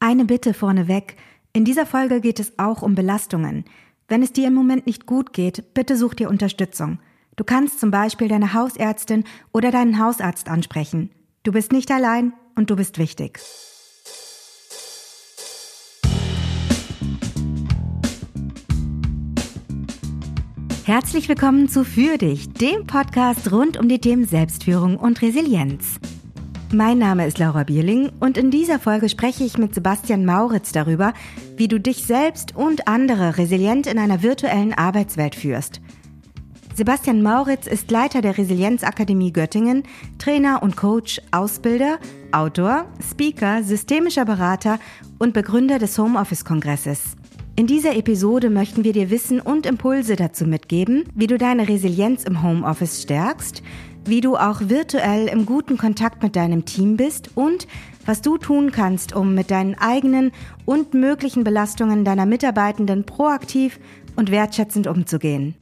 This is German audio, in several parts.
Eine Bitte vorneweg. In dieser Folge geht es auch um Belastungen. Wenn es dir im Moment nicht gut geht, bitte such dir Unterstützung. Du kannst zum Beispiel deine Hausärztin oder deinen Hausarzt ansprechen. Du bist nicht allein und du bist wichtig. Herzlich willkommen zu Für dich, dem Podcast rund um die Themen Selbstführung und Resilienz. Mein Name ist Laura Bierling und in dieser Folge spreche ich mit Sebastian Mauritz darüber, wie du dich selbst und andere resilient in einer virtuellen Arbeitswelt führst. Sebastian Mauritz ist Leiter der Resilienzakademie Göttingen, Trainer und Coach, Ausbilder, Autor, Speaker, systemischer Berater und Begründer des Homeoffice-Kongresses. In dieser Episode möchten wir dir Wissen und Impulse dazu mitgeben, wie du deine Resilienz im Homeoffice stärkst, wie du auch virtuell im guten Kontakt mit deinem Team bist und was du tun kannst, um mit deinen eigenen und möglichen Belastungen deiner Mitarbeitenden proaktiv und wertschätzend umzugehen.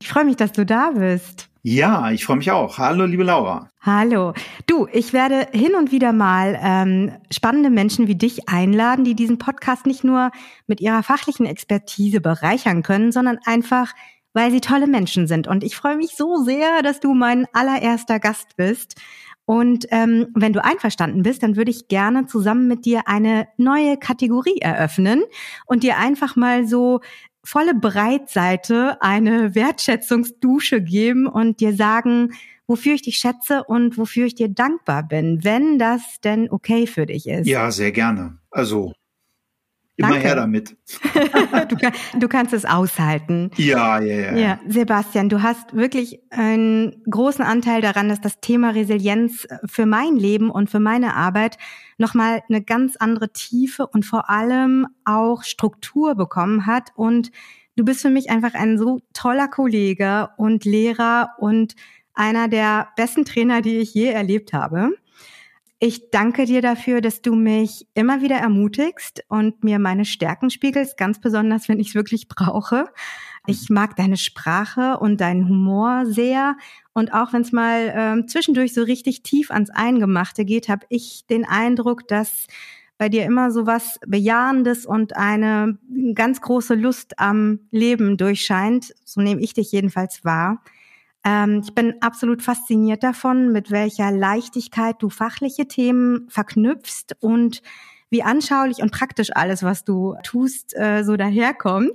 Ich freue mich, dass du da bist. Ja, ich freue mich auch. Hallo, liebe Laura. Hallo. Du, ich werde hin und wieder mal ähm, spannende Menschen wie dich einladen, die diesen Podcast nicht nur mit ihrer fachlichen Expertise bereichern können, sondern einfach weil sie tolle Menschen sind. Und ich freue mich so sehr, dass du mein allererster Gast bist. Und ähm, wenn du einverstanden bist, dann würde ich gerne zusammen mit dir eine neue Kategorie eröffnen und dir einfach mal so volle Breitseite eine Wertschätzungsdusche geben und dir sagen, wofür ich dich schätze und wofür ich dir dankbar bin, wenn das denn okay für dich ist. Ja, sehr gerne. Also Immer Danke. her damit. du, kann, du, kannst es aushalten. Ja, ja, ja. Ja, Sebastian, du hast wirklich einen großen Anteil daran, dass das Thema Resilienz für mein Leben und für meine Arbeit nochmal eine ganz andere Tiefe und vor allem auch Struktur bekommen hat. Und du bist für mich einfach ein so toller Kollege und Lehrer und einer der besten Trainer, die ich je erlebt habe. Ich danke dir dafür, dass du mich immer wieder ermutigst und mir meine Stärken spiegelst, ganz besonders, wenn ich es wirklich brauche. Ich mag deine Sprache und deinen Humor sehr. Und auch wenn es mal ähm, zwischendurch so richtig tief ans Eingemachte geht, habe ich den Eindruck, dass bei dir immer so was Bejahendes und eine ganz große Lust am Leben durchscheint. So nehme ich dich jedenfalls wahr. Ähm, ich bin absolut fasziniert davon, mit welcher Leichtigkeit du fachliche Themen verknüpfst und wie anschaulich und praktisch alles, was du tust, äh, so daherkommt.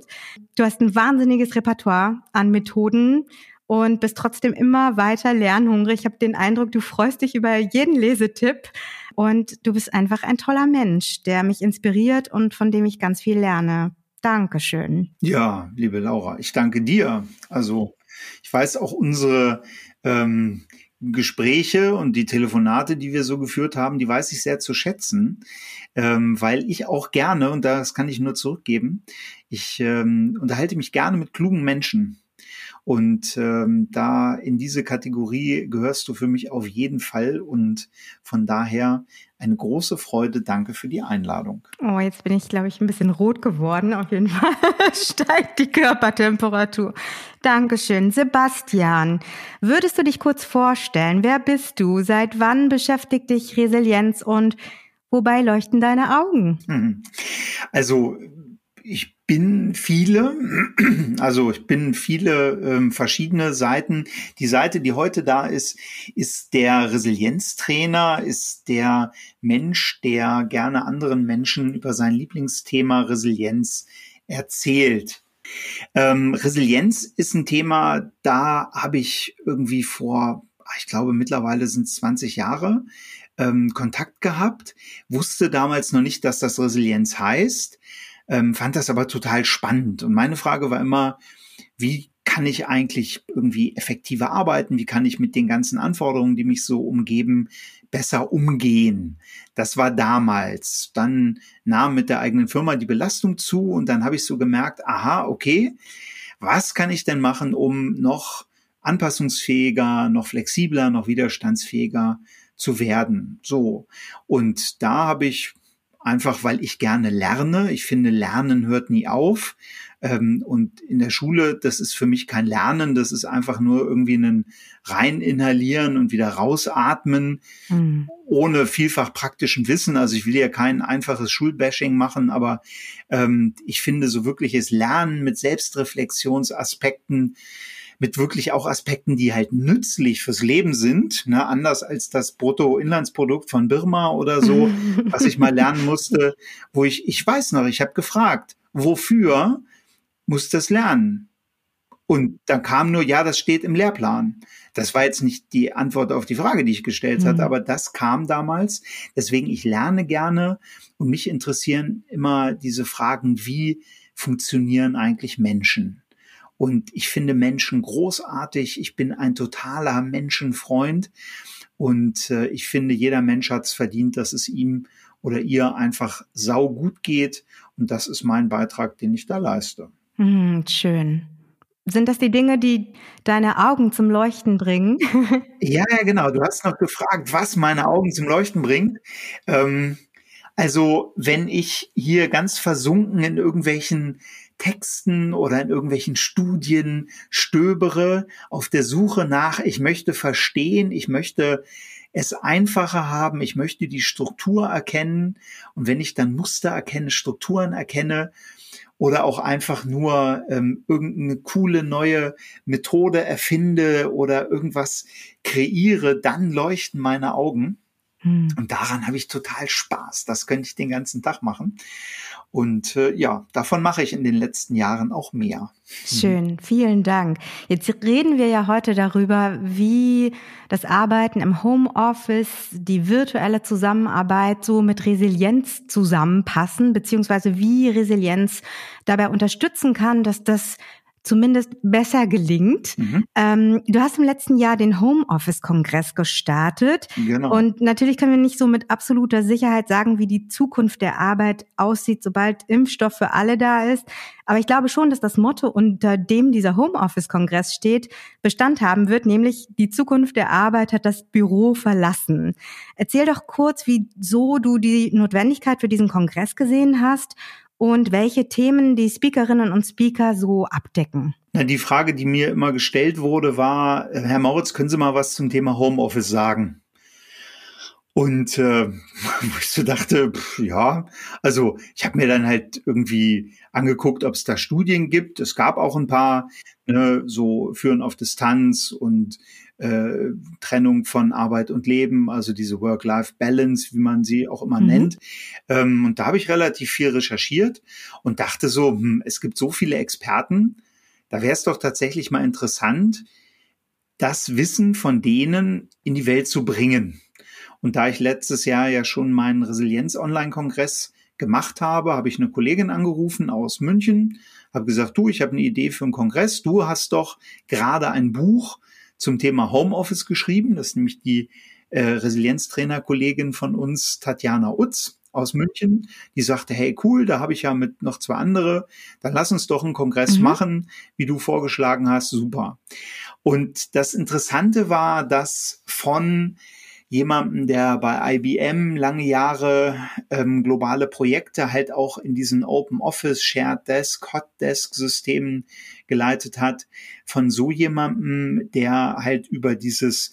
Du hast ein wahnsinniges Repertoire an Methoden und bist trotzdem immer weiter lernhungrig. Ich habe den Eindruck, du freust dich über jeden Lesetipp und du bist einfach ein toller Mensch, der mich inspiriert und von dem ich ganz viel lerne. Dankeschön. Ja, liebe Laura, ich danke dir. Also ich weiß auch unsere ähm, Gespräche und die Telefonate, die wir so geführt haben, die weiß ich sehr zu schätzen, ähm, weil ich auch gerne, und das kann ich nur zurückgeben, ich ähm, unterhalte mich gerne mit klugen Menschen. Und ähm, da in diese Kategorie gehörst du für mich auf jeden Fall. Und von daher eine große Freude. Danke für die Einladung. Oh, jetzt bin ich, glaube ich, ein bisschen rot geworden. Auf jeden Fall steigt die Körpertemperatur. Dankeschön. Sebastian, würdest du dich kurz vorstellen? Wer bist du? Seit wann beschäftigt dich Resilienz und wobei leuchten deine Augen? Hm. Also, ich bin viele, also ich bin viele ähm, verschiedene Seiten. Die Seite, die heute da ist, ist der Resilienztrainer, ist der Mensch, der gerne anderen Menschen über sein Lieblingsthema Resilienz erzählt. Ähm, Resilienz ist ein Thema, da habe ich irgendwie vor, ich glaube mittlerweile sind es 20 Jahre, ähm, Kontakt gehabt, wusste damals noch nicht, dass das Resilienz heißt ähm, fand das aber total spannend. Und meine Frage war immer, wie kann ich eigentlich irgendwie effektiver arbeiten? Wie kann ich mit den ganzen Anforderungen, die mich so umgeben, besser umgehen? Das war damals. Dann nahm mit der eigenen Firma die Belastung zu und dann habe ich so gemerkt, aha, okay, was kann ich denn machen, um noch anpassungsfähiger, noch flexibler, noch widerstandsfähiger zu werden? So. Und da habe ich einfach weil ich gerne lerne. Ich finde, Lernen hört nie auf. Ähm, und in der Schule, das ist für mich kein Lernen, das ist einfach nur irgendwie ein rein inhalieren und wieder rausatmen, mhm. ohne vielfach praktischen Wissen. Also ich will ja kein einfaches Schulbashing machen, aber ähm, ich finde so wirkliches Lernen mit Selbstreflexionsaspekten, mit wirklich auch Aspekten, die halt nützlich fürs Leben sind, ne, anders als das Bruttoinlandsprodukt von Birma oder so, was ich mal lernen musste, wo ich, ich weiß noch, ich habe gefragt, wofür muss das lernen? Und dann kam nur, ja, das steht im Lehrplan. Das war jetzt nicht die Antwort auf die Frage, die ich gestellt mhm. hatte, aber das kam damals. Deswegen, ich lerne gerne und mich interessieren immer diese Fragen, wie funktionieren eigentlich Menschen? Und ich finde Menschen großartig. Ich bin ein totaler Menschenfreund. Und äh, ich finde, jeder Mensch hat es verdient, dass es ihm oder ihr einfach sau gut geht. Und das ist mein Beitrag, den ich da leiste. Hm, schön. Sind das die Dinge, die deine Augen zum Leuchten bringen? ja, ja, genau. Du hast noch gefragt, was meine Augen zum Leuchten bringt. Ähm, also, wenn ich hier ganz versunken in irgendwelchen Texten oder in irgendwelchen Studien stöbere, auf der Suche nach, ich möchte verstehen, ich möchte es einfacher haben, ich möchte die Struktur erkennen. Und wenn ich dann Muster erkenne, Strukturen erkenne, oder auch einfach nur ähm, irgendeine coole neue Methode erfinde oder irgendwas kreiere, dann leuchten meine Augen. Hm. Und daran habe ich total Spaß. Das könnte ich den ganzen Tag machen. Und äh, ja, davon mache ich in den letzten Jahren auch mehr. Schön, vielen Dank. Jetzt reden wir ja heute darüber, wie das Arbeiten im Homeoffice, die virtuelle Zusammenarbeit so mit Resilienz zusammenpassen, beziehungsweise wie Resilienz dabei unterstützen kann, dass das zumindest besser gelingt. Mhm. Ähm, du hast im letzten Jahr den Homeoffice-Kongress gestartet. Genau. Und natürlich können wir nicht so mit absoluter Sicherheit sagen, wie die Zukunft der Arbeit aussieht, sobald Impfstoff für alle da ist. Aber ich glaube schon, dass das Motto, unter dem dieser Homeoffice-Kongress steht, Bestand haben wird, nämlich die Zukunft der Arbeit hat das Büro verlassen. Erzähl doch kurz, wieso du die Notwendigkeit für diesen Kongress gesehen hast und welche Themen die Speakerinnen und Speaker so abdecken. Die Frage, die mir immer gestellt wurde, war, Herr Mauritz, können Sie mal was zum Thema Homeoffice sagen? Und äh, ich so dachte, pff, ja, also ich habe mir dann halt irgendwie angeguckt, ob es da Studien gibt. Es gab auch ein paar, ne, so Führen auf Distanz und äh, Trennung von Arbeit und Leben, also diese Work-Life-Balance, wie man sie auch immer mhm. nennt. Ähm, und da habe ich relativ viel recherchiert und dachte so, hm, es gibt so viele Experten, da wäre es doch tatsächlich mal interessant, das Wissen von denen in die Welt zu bringen. Und da ich letztes Jahr ja schon meinen Resilienz-Online-Kongress gemacht habe, habe ich eine Kollegin angerufen aus München, habe gesagt, du, ich habe eine Idee für einen Kongress. Du hast doch gerade ein Buch zum Thema Homeoffice geschrieben. Das ist nämlich die äh, Resilienztrainer-Kollegin von uns, Tatjana Utz aus München, die sagte, hey cool, da habe ich ja mit noch zwei andere, dann lass uns doch einen Kongress mhm. machen, wie du vorgeschlagen hast, super. Und das Interessante war, dass von jemanden, der bei IBM lange Jahre ähm, globale Projekte halt auch in diesen Open Office, Shared Desk, Hot Desk Systemen geleitet hat, von so jemandem, der halt über dieses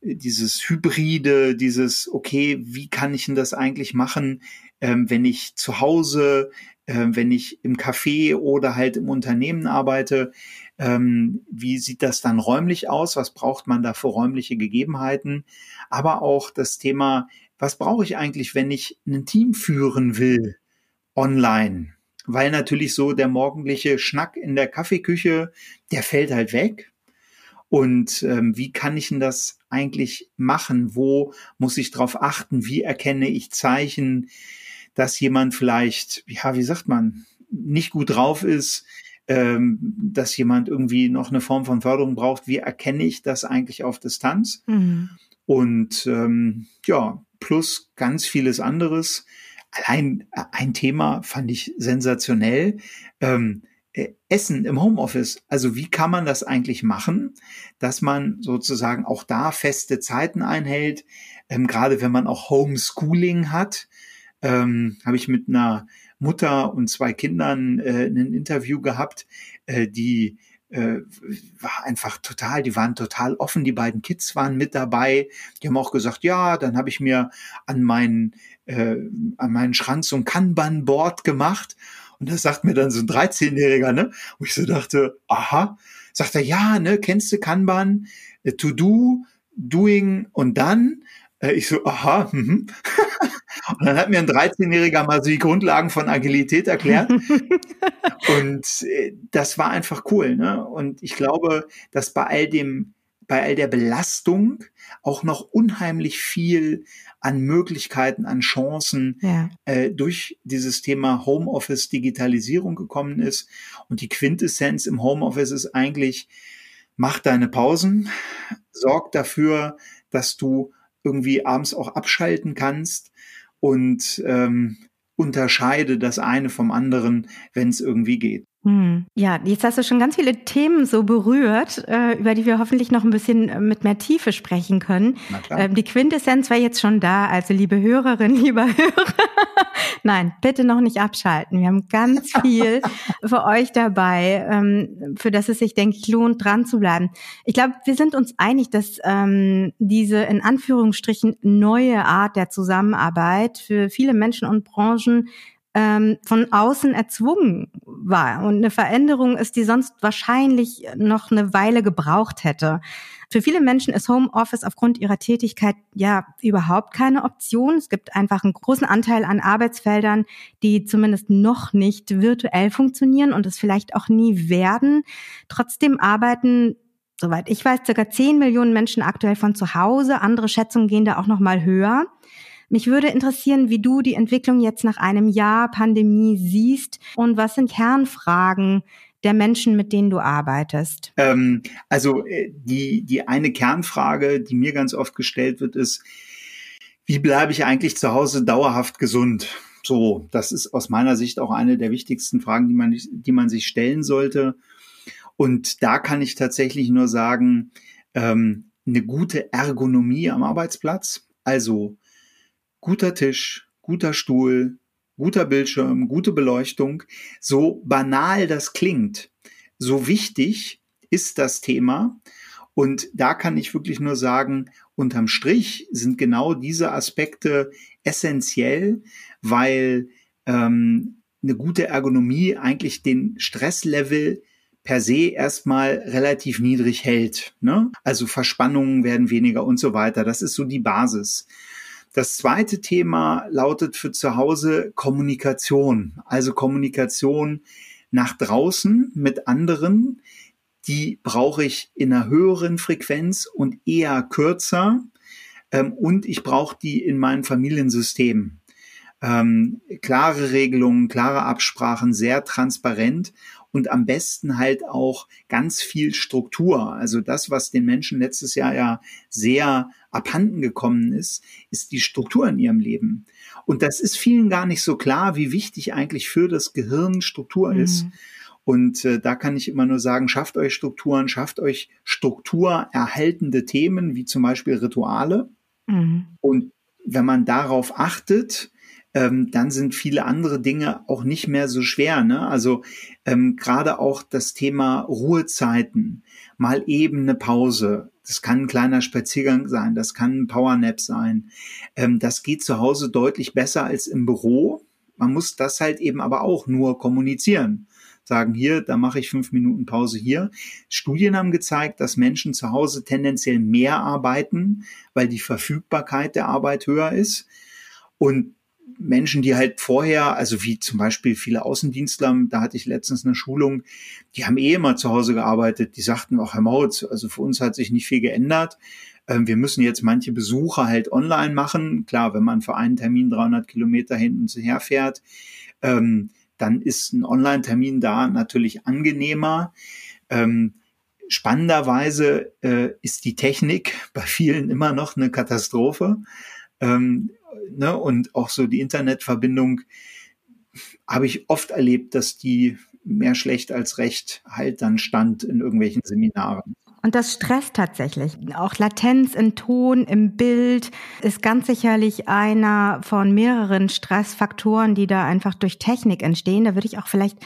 dieses Hybride, dieses, okay, wie kann ich denn das eigentlich machen, ähm, wenn ich zu Hause, äh, wenn ich im Café oder halt im Unternehmen arbeite, ähm, wie sieht das dann räumlich aus? Was braucht man da für räumliche Gegebenheiten? Aber auch das Thema, was brauche ich eigentlich, wenn ich ein Team führen will online? Weil natürlich so der morgendliche Schnack in der Kaffeeküche, der fällt halt weg. Und ähm, wie kann ich denn das eigentlich machen? Wo muss ich drauf achten? Wie erkenne ich Zeichen, dass jemand vielleicht, ja, wie sagt man, nicht gut drauf ist, ähm, dass jemand irgendwie noch eine Form von Förderung braucht. Wie erkenne ich das eigentlich auf Distanz? Mhm. Und ähm, ja, plus ganz vieles anderes. Allein äh, ein Thema fand ich sensationell. Ähm, äh, Essen im Homeoffice. Also wie kann man das eigentlich machen, dass man sozusagen auch da feste Zeiten einhält, ähm, gerade wenn man auch Homeschooling hat. ähm, habe ich mit einer Mutter und zwei Kindern äh, ein Interview gehabt, äh, die äh, war einfach total, die waren total offen, die beiden Kids waren mit dabei, die haben auch gesagt, ja, dann habe ich mir an meinen, äh, an meinen Schrank so ein Kanban-Board gemacht und das sagt mir dann so ein 13-Jähriger, ne, wo ich so dachte, aha, sagt er, ja, ne, kennst du Kanban, äh, to do, doing und dann, äh, ich so, aha, mhm. Und dann hat mir ein 13-Jähriger mal so die Grundlagen von Agilität erklärt. und äh, das war einfach cool. Ne? Und ich glaube, dass bei all dem, bei all der Belastung auch noch unheimlich viel an Möglichkeiten, an Chancen ja. äh, durch dieses Thema Homeoffice, Digitalisierung gekommen ist. Und die Quintessenz im Homeoffice ist eigentlich, mach deine Pausen, sorg dafür, dass du irgendwie abends auch abschalten kannst und ähm, unterscheide das eine vom anderen, wenn es irgendwie geht. Hm. Ja, jetzt hast du schon ganz viele Themen so berührt, äh, über die wir hoffentlich noch ein bisschen äh, mit mehr Tiefe sprechen können. Ähm, die Quintessenz war jetzt schon da, also liebe Hörerin, lieber Hörer. Nein, bitte noch nicht abschalten. Wir haben ganz viel für euch dabei, ähm, für das es sich, denke ich, lohnt, dran zu bleiben. Ich glaube, wir sind uns einig, dass ähm, diese in Anführungsstrichen neue Art der Zusammenarbeit für viele Menschen und Branchen ähm, von außen erzwungen war und eine Veränderung ist, die sonst wahrscheinlich noch eine Weile gebraucht hätte. Für viele Menschen ist Homeoffice aufgrund ihrer Tätigkeit ja überhaupt keine Option. Es gibt einfach einen großen Anteil an Arbeitsfeldern, die zumindest noch nicht virtuell funktionieren und es vielleicht auch nie werden. Trotzdem arbeiten Soweit ich weiß, circa 10 Millionen Menschen aktuell von zu Hause. Andere Schätzungen gehen da auch noch mal höher. Mich würde interessieren, wie du die Entwicklung jetzt nach einem Jahr Pandemie siehst und was sind Kernfragen der Menschen, mit denen du arbeitest? Ähm, also äh, die, die eine Kernfrage, die mir ganz oft gestellt wird, ist, wie bleibe ich eigentlich zu Hause dauerhaft gesund? So, das ist aus meiner Sicht auch eine der wichtigsten Fragen, die man, die man sich stellen sollte. Und da kann ich tatsächlich nur sagen, ähm, eine gute Ergonomie am Arbeitsplatz, also guter Tisch, guter Stuhl, guter Bildschirm, gute Beleuchtung, so banal das klingt, so wichtig ist das Thema. Und da kann ich wirklich nur sagen, unterm Strich sind genau diese Aspekte essentiell, weil ähm, eine gute Ergonomie eigentlich den Stresslevel per se erstmal relativ niedrig hält. Ne? Also Verspannungen werden weniger und so weiter. Das ist so die Basis. Das zweite Thema lautet für zu Hause Kommunikation. Also Kommunikation nach draußen mit anderen. Die brauche ich in einer höheren Frequenz und eher kürzer. Ähm, und ich brauche die in meinem Familiensystem. Ähm, klare Regelungen, klare Absprachen, sehr transparent und am besten halt auch ganz viel Struktur. Also das, was den Menschen letztes Jahr ja sehr abhanden gekommen ist, ist die Struktur in ihrem Leben. Und das ist vielen gar nicht so klar, wie wichtig eigentlich für das Gehirn Struktur mhm. ist. Und äh, da kann ich immer nur sagen, schafft euch Strukturen, schafft euch strukturerhaltende Themen, wie zum Beispiel Rituale. Mhm. Und wenn man darauf achtet, ähm, dann sind viele andere Dinge auch nicht mehr so schwer. Ne? Also ähm, gerade auch das Thema Ruhezeiten, mal eben eine Pause. Das kann ein kleiner Spaziergang sein, das kann ein Powernap sein. Ähm, das geht zu Hause deutlich besser als im Büro. Man muss das halt eben aber auch nur kommunizieren sagen, hier, da mache ich fünf Minuten Pause hier. Studien haben gezeigt, dass Menschen zu Hause tendenziell mehr arbeiten, weil die Verfügbarkeit der Arbeit höher ist. Und Menschen, die halt vorher, also wie zum Beispiel viele Außendienstler, da hatte ich letztens eine Schulung, die haben eh immer zu Hause gearbeitet, die sagten auch, Herr Mautz, also für uns hat sich nicht viel geändert. Ähm, wir müssen jetzt manche Besuche halt online machen. Klar, wenn man für einen Termin 300 Kilometer hinten und her fährt, ähm, dann ist ein Online-Termin da natürlich angenehmer. Ähm, spannenderweise äh, ist die Technik bei vielen immer noch eine Katastrophe. Ne, und auch so die Internetverbindung habe ich oft erlebt, dass die mehr schlecht als recht halt dann stand in irgendwelchen Seminaren. Und das stresst tatsächlich. Auch Latenz im Ton, im Bild ist ganz sicherlich einer von mehreren Stressfaktoren, die da einfach durch Technik entstehen. Da würde ich auch vielleicht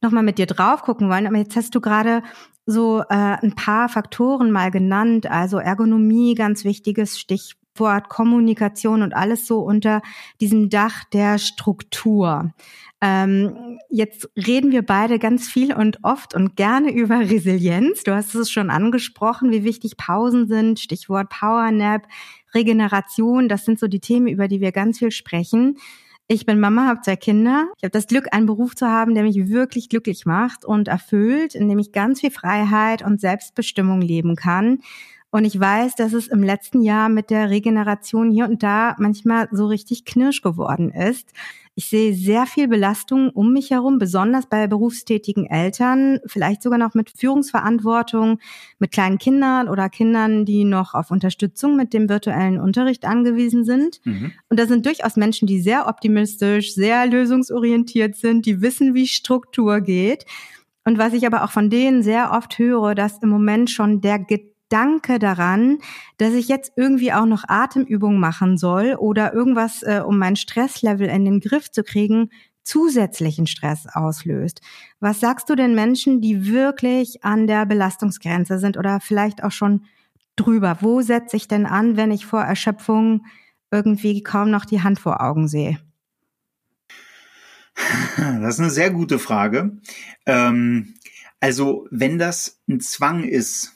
nochmal mit dir drauf gucken wollen. Aber jetzt hast du gerade so äh, ein paar Faktoren mal genannt. Also Ergonomie, ganz wichtiges Stichwort, Kommunikation und alles so unter diesem Dach der Struktur. Ähm, jetzt reden wir beide ganz viel und oft und gerne über Resilienz. Du hast es schon angesprochen, wie wichtig Pausen sind. Stichwort Powernap, Regeneration. Das sind so die Themen, über die wir ganz viel sprechen. Ich bin Mama, habe zwei Kinder. Ich habe das Glück, einen Beruf zu haben, der mich wirklich glücklich macht und erfüllt, in dem ich ganz viel Freiheit und Selbstbestimmung leben kann. Und ich weiß, dass es im letzten Jahr mit der Regeneration hier und da manchmal so richtig knirsch geworden ist. Ich sehe sehr viel Belastung um mich herum, besonders bei berufstätigen Eltern, vielleicht sogar noch mit Führungsverantwortung, mit kleinen Kindern oder Kindern, die noch auf Unterstützung mit dem virtuellen Unterricht angewiesen sind. Mhm. Und da sind durchaus Menschen, die sehr optimistisch, sehr lösungsorientiert sind, die wissen, wie Struktur geht. Und was ich aber auch von denen sehr oft höre, dass im Moment schon der Gedanke daran, dass ich jetzt irgendwie auch noch Atemübungen machen soll oder irgendwas, äh, um mein Stresslevel in den Griff zu kriegen, zusätzlichen Stress auslöst. Was sagst du den Menschen, die wirklich an der Belastungsgrenze sind oder vielleicht auch schon drüber? Wo setze ich denn an, wenn ich vor Erschöpfung irgendwie kaum noch die Hand vor Augen sehe? Das ist eine sehr gute Frage. Ähm, also wenn das ein Zwang ist,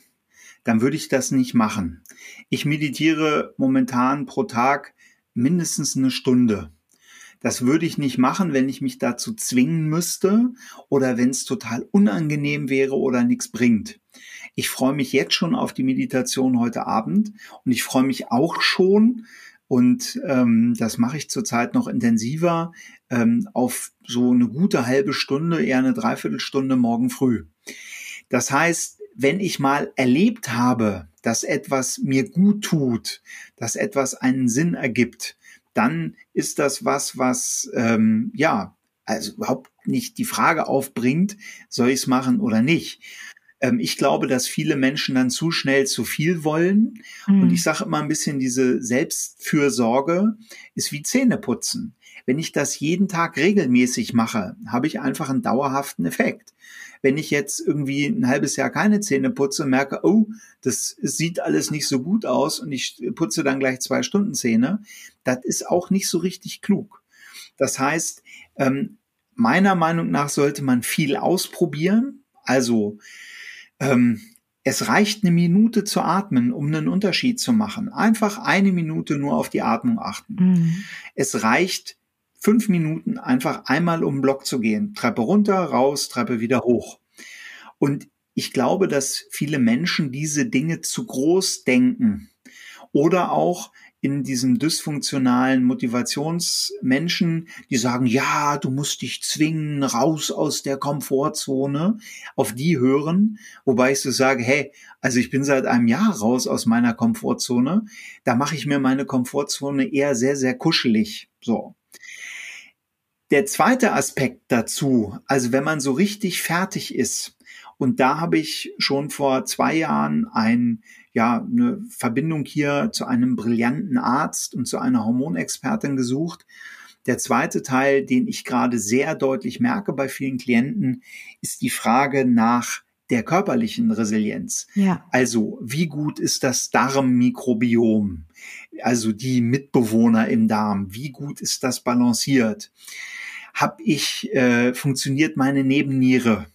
dann würde ich das nicht machen. Ich meditiere momentan pro Tag mindestens eine Stunde. Das würde ich nicht machen, wenn ich mich dazu zwingen müsste oder wenn es total unangenehm wäre oder nichts bringt. Ich freue mich jetzt schon auf die Meditation heute Abend und ich freue mich auch schon, und ähm, das mache ich zurzeit noch intensiver, ähm, auf so eine gute halbe Stunde, eher eine Dreiviertelstunde morgen früh. Das heißt, wenn ich mal erlebt habe, dass etwas mir gut tut, dass etwas einen Sinn ergibt, dann ist das was, was ähm, ja also überhaupt nicht die Frage aufbringt, soll ich es machen oder nicht. Ähm, ich glaube, dass viele Menschen dann zu schnell zu viel wollen. Mhm. Und ich sage immer ein bisschen, diese Selbstfürsorge ist wie Zähneputzen. Wenn ich das jeden Tag regelmäßig mache, habe ich einfach einen dauerhaften Effekt. Wenn ich jetzt irgendwie ein halbes Jahr keine Zähne putze und merke, oh, das sieht alles nicht so gut aus und ich putze dann gleich zwei Stunden Zähne, das ist auch nicht so richtig klug. Das heißt, ähm, meiner Meinung nach sollte man viel ausprobieren. Also ähm, es reicht eine Minute zu atmen, um einen Unterschied zu machen. Einfach eine Minute nur auf die Atmung achten. Mhm. Es reicht fünf Minuten einfach einmal um den Block zu gehen. Treppe runter, raus, Treppe wieder hoch. Und ich glaube, dass viele Menschen diese Dinge zu groß denken. Oder auch in diesem dysfunktionalen Motivationsmenschen, die sagen, ja, du musst dich zwingen, raus aus der Komfortzone, auf die hören, wobei ich so sage, hey, also ich bin seit einem Jahr raus aus meiner Komfortzone, da mache ich mir meine Komfortzone eher sehr, sehr kuschelig, so. Der zweite Aspekt dazu, also wenn man so richtig fertig ist, und da habe ich schon vor zwei Jahren ein, ja, eine Verbindung hier zu einem brillanten Arzt und zu einer Hormonexpertin gesucht. Der zweite Teil, den ich gerade sehr deutlich merke bei vielen Klienten, ist die Frage nach der körperlichen Resilienz. Ja. Also, wie gut ist das Darmmikrobiom? Also die Mitbewohner im Darm, wie gut ist das balanciert? Hab ich, äh, funktioniert meine Nebenniere?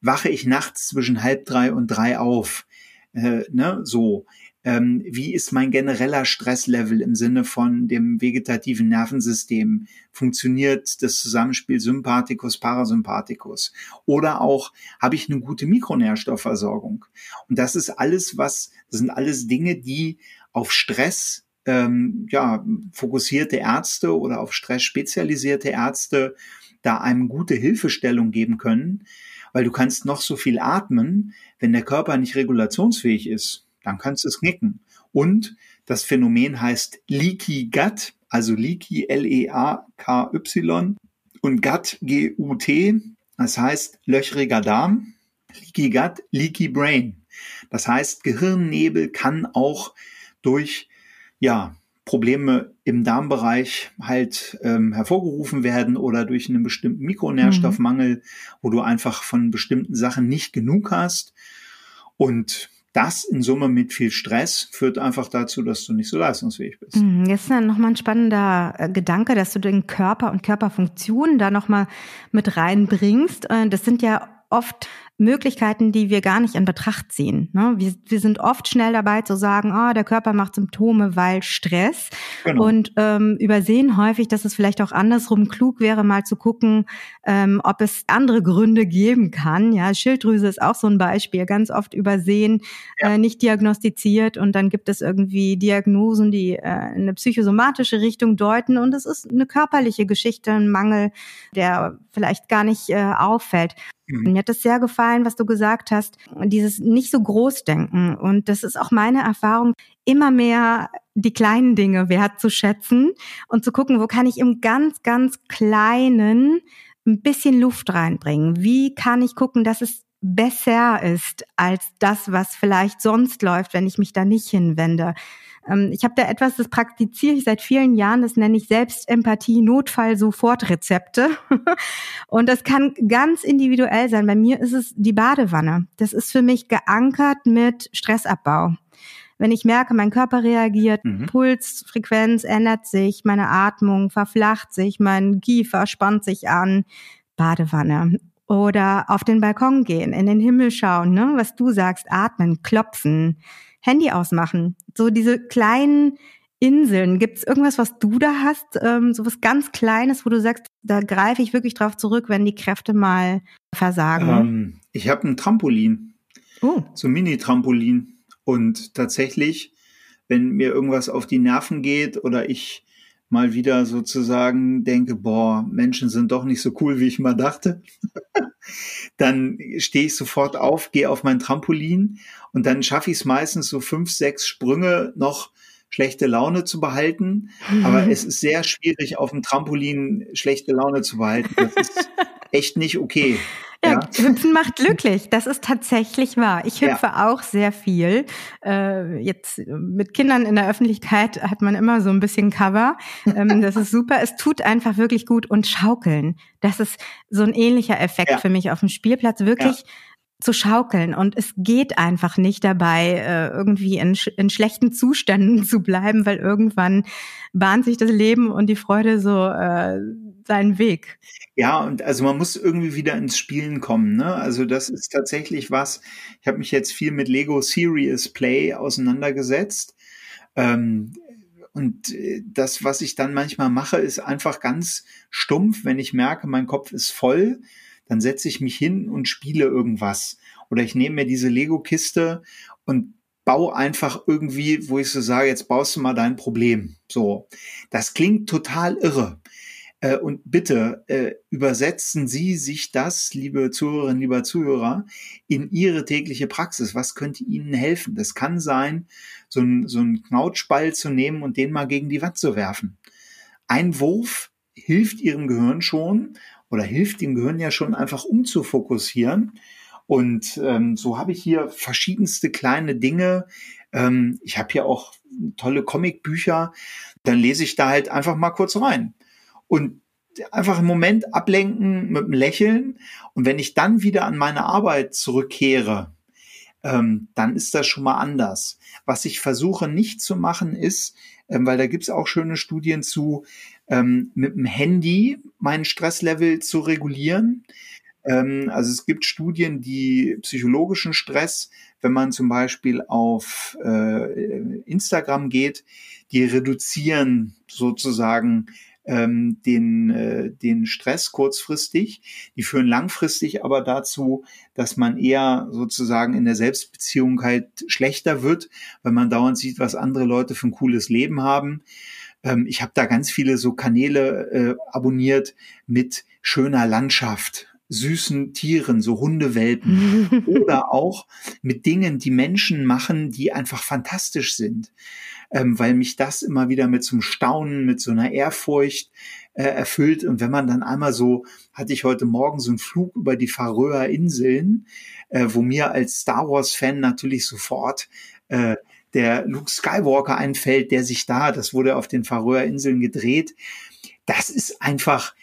Wache ich nachts zwischen halb drei und drei auf? Äh, ne, so. Ähm, wie ist mein genereller Stresslevel im Sinne von dem vegetativen Nervensystem? Funktioniert das Zusammenspiel Sympathikus, Parasympathikus? Oder auch, habe ich eine gute Mikronährstoffversorgung? Und das ist alles, was, das sind alles Dinge, die auf Stress ähm, ja, fokussierte Ärzte oder auf Stress spezialisierte Ärzte da einem gute Hilfestellung geben können, weil du kannst noch so viel atmen, wenn der Körper nicht regulationsfähig ist, dann kannst du es knicken. Und das Phänomen heißt Leaky Gut, also Leaky L-E-A-K-Y und Gut G-U-T, das heißt löchriger Darm, Leaky Gut, Leaky Brain. Das heißt, Gehirnnebel kann auch durch ja, Probleme im Darmbereich halt ähm, hervorgerufen werden oder durch einen bestimmten Mikronährstoffmangel, mhm. wo du einfach von bestimmten Sachen nicht genug hast. Und das in Summe mit viel Stress führt einfach dazu, dass du nicht so leistungsfähig bist. Mhm, jetzt ist dann nochmal ein spannender äh, Gedanke, dass du den Körper und Körperfunktionen da nochmal mit reinbringst. Äh, das sind ja oft Möglichkeiten, die wir gar nicht in Betracht ziehen. Ne? Wir, wir sind oft schnell dabei zu sagen, ah, der Körper macht Symptome, weil Stress genau. und ähm, übersehen häufig, dass es vielleicht auch andersrum klug wäre, mal zu gucken, ähm, ob es andere Gründe geben kann. Ja, Schilddrüse ist auch so ein Beispiel, ganz oft übersehen, ja. äh, nicht diagnostiziert und dann gibt es irgendwie Diagnosen, die äh, in eine psychosomatische Richtung deuten und es ist eine körperliche Geschichte, ein Mangel, der vielleicht gar nicht äh, auffällt. Mhm. Mir hat das sehr gefallen, was du gesagt hast, dieses nicht so groß denken. Und das ist auch meine Erfahrung, immer mehr die kleinen Dinge wertzuschätzen und zu gucken, wo kann ich im ganz, ganz kleinen ein bisschen Luft reinbringen? Wie kann ich gucken, dass es besser ist als das, was vielleicht sonst läuft, wenn ich mich da nicht hinwende? Ähm, ich habe da etwas, das praktiziere ich seit vielen Jahren, das nenne ich Selbstempathie, Notfall, Sofortrezepte. Und das kann ganz individuell sein. Bei mir ist es die Badewanne. Das ist für mich geankert mit Stressabbau. Wenn ich merke, mein Körper reagiert, mhm. Pulsfrequenz ändert sich, meine Atmung verflacht sich, mein Kiefer spannt sich an, Badewanne oder auf den Balkon gehen, in den Himmel schauen, ne? was du sagst, atmen, klopfen, Handy ausmachen. So diese kleinen Inseln. Gibt es irgendwas, was du da hast? Ähm, so was ganz Kleines, wo du sagst, da greife ich wirklich drauf zurück, wenn die Kräfte mal versagen? Ähm, ich habe ein Trampolin. Oh. So ein Mini-Trampolin. Und tatsächlich, wenn mir irgendwas auf die Nerven geht oder ich mal wieder sozusagen denke, boah, Menschen sind doch nicht so cool, wie ich mal dachte, dann stehe ich sofort auf, gehe auf mein Trampolin und dann schaffe ich es meistens so fünf, sechs Sprünge noch schlechte Laune zu behalten. Aber es ist sehr schwierig, auf dem Trampolin schlechte Laune zu behalten. Das ist echt nicht okay. Ja, ja, Hüpfen macht glücklich. Das ist tatsächlich wahr. Ich hüpfe ja. auch sehr viel. Äh, jetzt mit Kindern in der Öffentlichkeit hat man immer so ein bisschen Cover. Ähm, das ist super. Es tut einfach wirklich gut und schaukeln. Das ist so ein ähnlicher Effekt ja. für mich auf dem Spielplatz. Wirklich zu schaukeln. Und es geht einfach nicht dabei, äh, irgendwie in, in schlechten Zuständen zu bleiben, weil irgendwann bahnt sich das Leben und die Freude so äh, seinen Weg. Ja, und also man muss irgendwie wieder ins Spielen kommen. Ne? Also das ist tatsächlich was. Ich habe mich jetzt viel mit Lego Serious Play auseinandergesetzt. Ähm, und äh, das, was ich dann manchmal mache, ist einfach ganz stumpf, wenn ich merke, mein Kopf ist voll dann setze ich mich hin und spiele irgendwas. Oder ich nehme mir diese Lego-Kiste und baue einfach irgendwie, wo ich so sage, jetzt baust du mal dein Problem. So. Das klingt total irre. Äh, und bitte äh, übersetzen Sie sich das, liebe Zuhörerinnen, lieber Zuhörer, in Ihre tägliche Praxis. Was könnte Ihnen helfen? Das kann sein, so ein, so ein Knautschball zu nehmen und den mal gegen die Wand zu werfen. Ein Wurf hilft Ihrem Gehirn schon oder hilft dem Gehirn ja schon einfach umzufokussieren. Und ähm, so habe ich hier verschiedenste kleine Dinge. Ähm, ich habe hier auch tolle Comicbücher. Dann lese ich da halt einfach mal kurz rein. Und einfach einen Moment ablenken mit einem Lächeln. Und wenn ich dann wieder an meine Arbeit zurückkehre, ähm, dann ist das schon mal anders. Was ich versuche nicht zu machen, ist, ähm, weil da gibt's auch schöne Studien zu, ähm, mit dem Handy meinen Stresslevel zu regulieren. Ähm, also es gibt Studien, die psychologischen Stress, wenn man zum Beispiel auf äh, Instagram geht, die reduzieren sozusagen ähm, den, äh, den Stress kurzfristig. Die führen langfristig aber dazu, dass man eher sozusagen in der Selbstbeziehung halt schlechter wird, weil man dauernd sieht, was andere Leute für ein cooles Leben haben. Ähm, ich habe da ganz viele so Kanäle äh, abonniert mit schöner Landschaft, süßen Tieren, so Hundewelpen oder auch mit Dingen, die Menschen machen, die einfach fantastisch sind ähm, weil mich das immer wieder mit so einem Staunen, mit so einer Ehrfurcht äh, erfüllt. Und wenn man dann einmal so, hatte ich heute Morgen so einen Flug über die Färöer Inseln, äh, wo mir als Star Wars-Fan natürlich sofort äh, der Luke Skywalker einfällt, der sich da, das wurde auf den Färöer Inseln gedreht. Das ist einfach,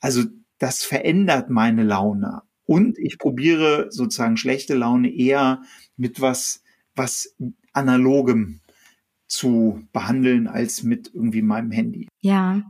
also das verändert meine Laune. Und ich probiere sozusagen schlechte Laune eher mit was, was analogem zu behandeln als mit irgendwie meinem Handy. Ja.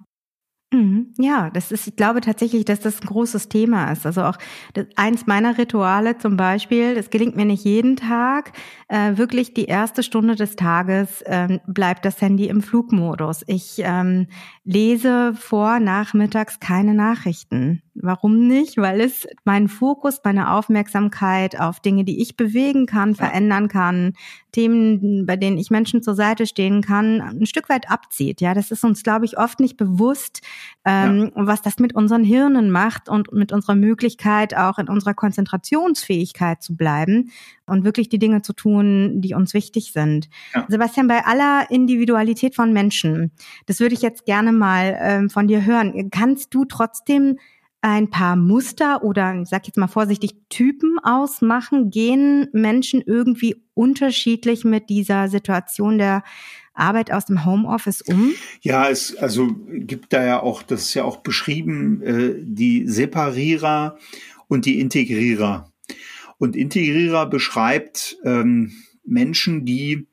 Ja, das ist, ich glaube tatsächlich, dass das ein großes Thema ist. Also auch das, eins meiner Rituale zum Beispiel, das gelingt mir nicht jeden Tag, äh, wirklich die erste Stunde des Tages ähm, bleibt das Handy im Flugmodus. Ich ähm, lese vor nachmittags keine Nachrichten. Warum nicht? Weil es meinen Fokus, meine Aufmerksamkeit auf Dinge, die ich bewegen kann, verändern kann, Themen, bei denen ich Menschen zur Seite stehen kann, ein Stück weit abzieht. Ja, das ist uns, glaube ich, oft nicht bewusst, ähm, ja. was das mit unseren Hirnen macht und mit unserer Möglichkeit, auch in unserer Konzentrationsfähigkeit zu bleiben und wirklich die Dinge zu tun, die uns wichtig sind. Ja. Sebastian, bei aller Individualität von Menschen, das würde ich jetzt gerne mal ähm, von dir hören. Kannst du trotzdem ein paar Muster oder ich sag jetzt mal vorsichtig Typen ausmachen? Gehen Menschen irgendwie unterschiedlich mit dieser Situation der Arbeit aus dem Homeoffice um? Ja, es also gibt da ja auch, das ist ja auch beschrieben, äh, die Separierer und die Integrierer. Und Integrierer beschreibt ähm, Menschen, die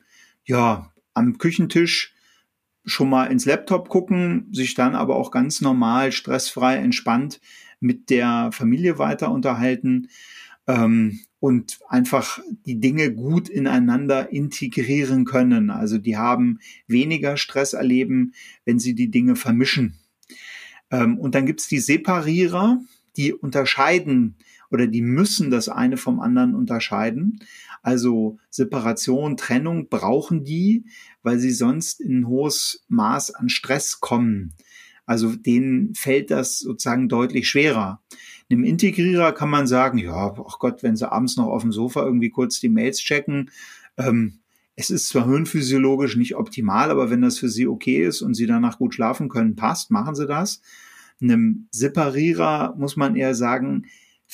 ja am Küchentisch schon mal ins Laptop gucken, sich dann aber auch ganz normal, stressfrei, entspannt mit der Familie weiter unterhalten ähm, und einfach die Dinge gut ineinander integrieren können. Also die haben weniger Stress erleben, wenn sie die Dinge vermischen. Ähm, und dann gibt's die Separierer, die unterscheiden oder die müssen das eine vom anderen unterscheiden. Also Separation, Trennung brauchen die, weil sie sonst in ein hohes Maß an Stress kommen. Also denen fällt das sozusagen deutlich schwerer. Einem Integrierer kann man sagen, ja, ach Gott, wenn sie abends noch auf dem Sofa irgendwie kurz die Mails checken, ähm, es ist zwar hirnphysiologisch nicht optimal, aber wenn das für sie okay ist und sie danach gut schlafen können, passt, machen sie das. Einem Separierer muss man eher sagen,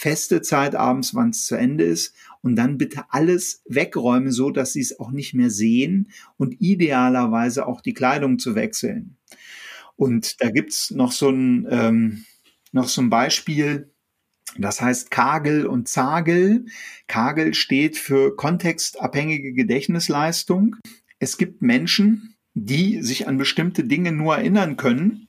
feste Zeit abends, wann es zu Ende ist und dann bitte alles wegräumen, so dass sie es auch nicht mehr sehen und idealerweise auch die Kleidung zu wechseln. Und da gibt's noch so ähm, noch so ein Beispiel, das heißt Kagel und Zagel. Kagel steht für kontextabhängige Gedächtnisleistung. Es gibt Menschen, die sich an bestimmte Dinge nur erinnern können,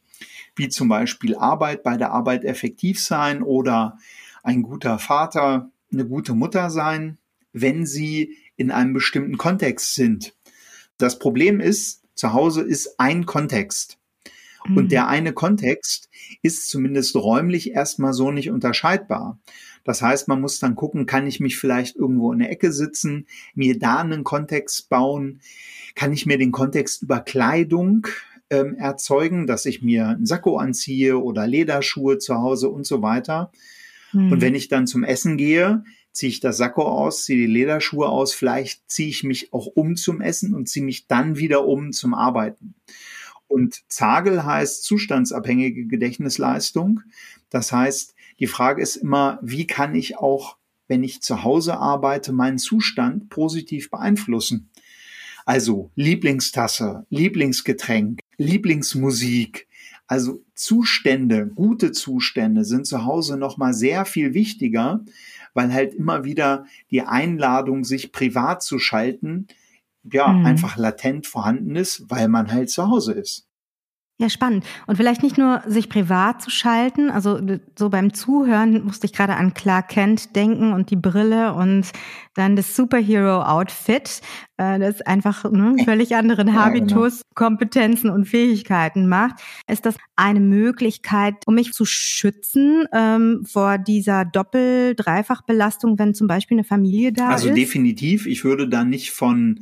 wie zum Beispiel Arbeit, bei der Arbeit effektiv sein oder ein guter Vater, eine gute Mutter sein, wenn sie in einem bestimmten Kontext sind. Das Problem ist, zu Hause ist ein Kontext. Und der mhm. eine Kontext ist zumindest räumlich erstmal so nicht unterscheidbar. Das heißt, man muss dann gucken, kann ich mich vielleicht irgendwo in der Ecke sitzen, mir da einen Kontext bauen, kann ich mir den Kontext über Kleidung ähm, erzeugen, dass ich mir einen Sakko anziehe oder Lederschuhe zu Hause und so weiter. Mhm. Und wenn ich dann zum Essen gehe, ziehe ich das Sakko aus, ziehe die Lederschuhe aus, vielleicht ziehe ich mich auch um zum Essen und ziehe mich dann wieder um zum Arbeiten. Und Zagel heißt zustandsabhängige Gedächtnisleistung. Das heißt, die Frage ist immer, wie kann ich auch, wenn ich zu Hause arbeite, meinen Zustand positiv beeinflussen? Also Lieblingstasse, Lieblingsgetränk, Lieblingsmusik. Also Zustände, gute Zustände sind zu Hause nochmal sehr viel wichtiger, weil halt immer wieder die Einladung, sich privat zu schalten, ja, mhm. einfach latent vorhanden ist, weil man halt zu Hause ist. Ja, spannend. Und vielleicht nicht nur sich privat zu schalten, also so beim Zuhören musste ich gerade an Clark Kent denken und die Brille und dann das Superhero-Outfit, äh, das einfach ne, völlig anderen Habitus, ja, genau. Kompetenzen und Fähigkeiten macht. Ist das eine Möglichkeit, um mich zu schützen ähm, vor dieser Doppel-Dreifach-Belastung, wenn zum Beispiel eine Familie da also ist? Also definitiv. Ich würde da nicht von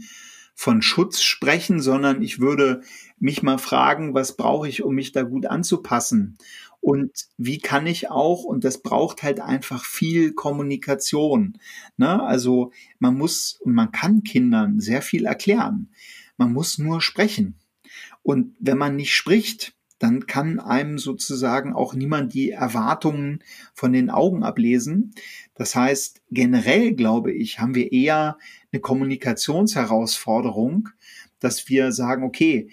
von Schutz sprechen, sondern ich würde mich mal fragen, was brauche ich, um mich da gut anzupassen? Und wie kann ich auch, und das braucht halt einfach viel Kommunikation. Ne? Also man muss und man kann Kindern sehr viel erklären. Man muss nur sprechen. Und wenn man nicht spricht, dann kann einem sozusagen auch niemand die Erwartungen von den Augen ablesen. Das heißt, generell glaube ich, haben wir eher eine Kommunikationsherausforderung, dass wir sagen, okay,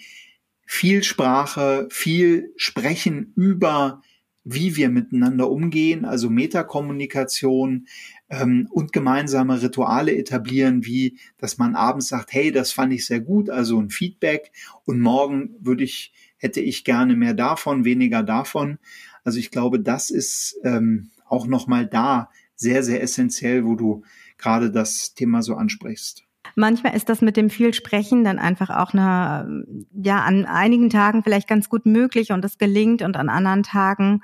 viel Sprache, viel Sprechen über wie wir miteinander umgehen, also Metakommunikation ähm, und gemeinsame Rituale etablieren, wie dass man abends sagt, hey, das fand ich sehr gut, also ein Feedback und morgen würde ich hätte ich gerne mehr davon, weniger davon. Also ich glaube, das ist ähm, auch noch mal da sehr sehr essentiell, wo du gerade das Thema so ansprichst. Manchmal ist das mit dem viel Sprechen dann einfach auch eine, ja, an einigen Tagen vielleicht ganz gut möglich und es gelingt und an anderen Tagen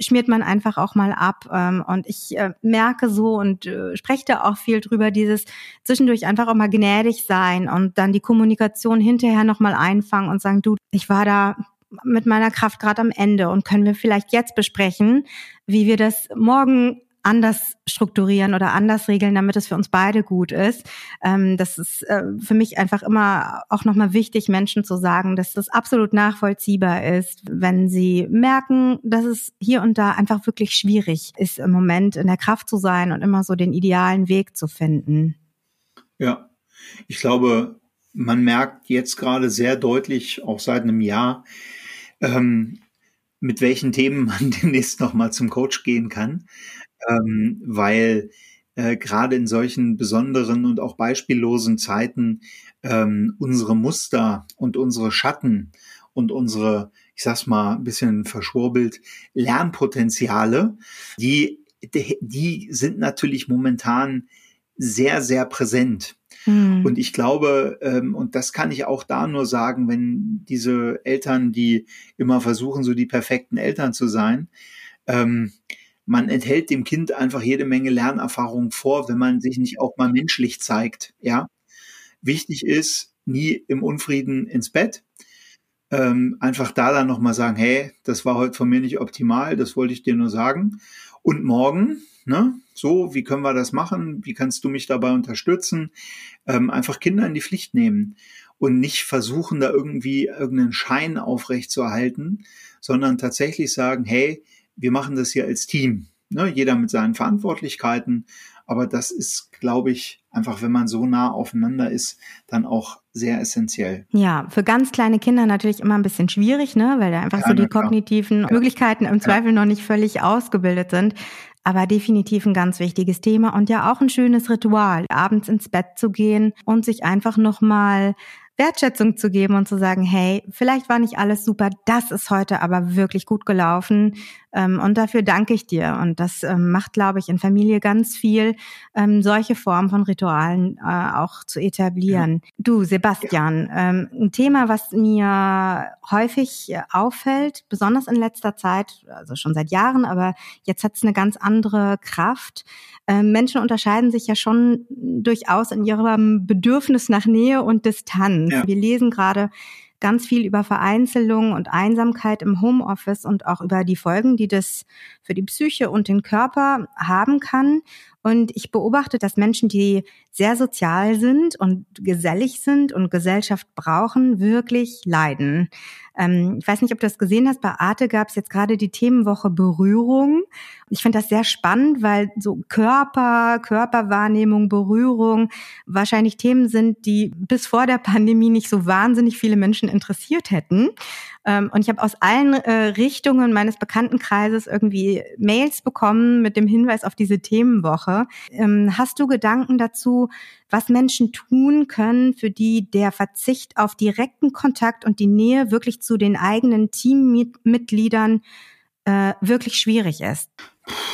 schmiert man einfach auch mal ab. Ähm, und ich äh, merke so und äh, spreche da auch viel drüber, dieses zwischendurch einfach auch mal gnädig sein und dann die Kommunikation hinterher nochmal einfangen und sagen, du, ich war da mit meiner Kraft gerade am Ende und können wir vielleicht jetzt besprechen, wie wir das morgen anders strukturieren oder anders regeln, damit es für uns beide gut ist. Ähm, das ist äh, für mich einfach immer auch nochmal wichtig, Menschen zu sagen, dass das absolut nachvollziehbar ist, wenn sie merken, dass es hier und da einfach wirklich schwierig ist, im Moment in der Kraft zu sein und immer so den idealen Weg zu finden. Ja, ich glaube, man merkt jetzt gerade sehr deutlich, auch seit einem Jahr, ähm, mit welchen Themen man demnächst nochmal zum Coach gehen kann ähm, weil äh, gerade in solchen besonderen und auch beispiellosen Zeiten ähm, unsere Muster und unsere Schatten und unsere, ich sag's mal, ein bisschen verschwurbelt, Lernpotenziale, die, die sind natürlich momentan sehr, sehr präsent. Mhm. Und ich glaube, ähm, und das kann ich auch da nur sagen, wenn diese Eltern, die immer versuchen, so die perfekten Eltern zu sein, ähm, man enthält dem Kind einfach jede Menge Lernerfahrung vor, wenn man sich nicht auch mal menschlich zeigt. Ja, wichtig ist, nie im Unfrieden ins Bett. Ähm, einfach da dann nochmal sagen, hey, das war heute von mir nicht optimal, das wollte ich dir nur sagen. Und morgen, ne, so, wie können wir das machen? Wie kannst du mich dabei unterstützen? Ähm, einfach Kinder in die Pflicht nehmen und nicht versuchen, da irgendwie irgendeinen Schein aufrechtzuerhalten, sondern tatsächlich sagen, hey, wir machen das hier als Team. Ne? Jeder mit seinen Verantwortlichkeiten. Aber das ist, glaube ich, einfach, wenn man so nah aufeinander ist, dann auch sehr essentiell. Ja, für ganz kleine Kinder natürlich immer ein bisschen schwierig, ne? weil da einfach ja, so die kognitiven ja. Möglichkeiten im Zweifel ja. noch nicht völlig ausgebildet sind. Aber definitiv ein ganz wichtiges Thema und ja auch ein schönes Ritual, abends ins Bett zu gehen und sich einfach nochmal Wertschätzung zu geben und zu sagen, hey, vielleicht war nicht alles super, das ist heute aber wirklich gut gelaufen und dafür danke ich dir. Und das ähm, macht, glaube ich, in Familie ganz viel, ähm, solche Formen von Ritualen äh, auch zu etablieren. Ja. Du, Sebastian, ähm, ein Thema, was mir häufig auffällt, besonders in letzter Zeit, also schon seit Jahren, aber jetzt hat es eine ganz andere Kraft. Ähm, Menschen unterscheiden sich ja schon durchaus in ihrem Bedürfnis nach Nähe und Distanz. Ja. Wir lesen gerade ganz viel über Vereinzelung und Einsamkeit im Homeoffice und auch über die Folgen, die das für die Psyche und den Körper haben kann. Und ich beobachte, dass Menschen, die sehr sozial sind und gesellig sind und Gesellschaft brauchen, wirklich leiden. Ähm, ich weiß nicht, ob du das gesehen hast. Bei Arte gab es jetzt gerade die Themenwoche Berührung. Ich finde das sehr spannend, weil so Körper, Körperwahrnehmung, Berührung wahrscheinlich Themen sind, die bis vor der Pandemie nicht so wahnsinnig viele Menschen interessiert hätten. Ähm, und ich habe aus allen äh, Richtungen meines Bekanntenkreises irgendwie Mails bekommen mit dem Hinweis auf diese Themenwoche. Ähm, hast du Gedanken dazu, was Menschen tun können, für die der Verzicht auf direkten Kontakt und die Nähe wirklich zu den eigenen Teammitgliedern äh, wirklich schwierig ist?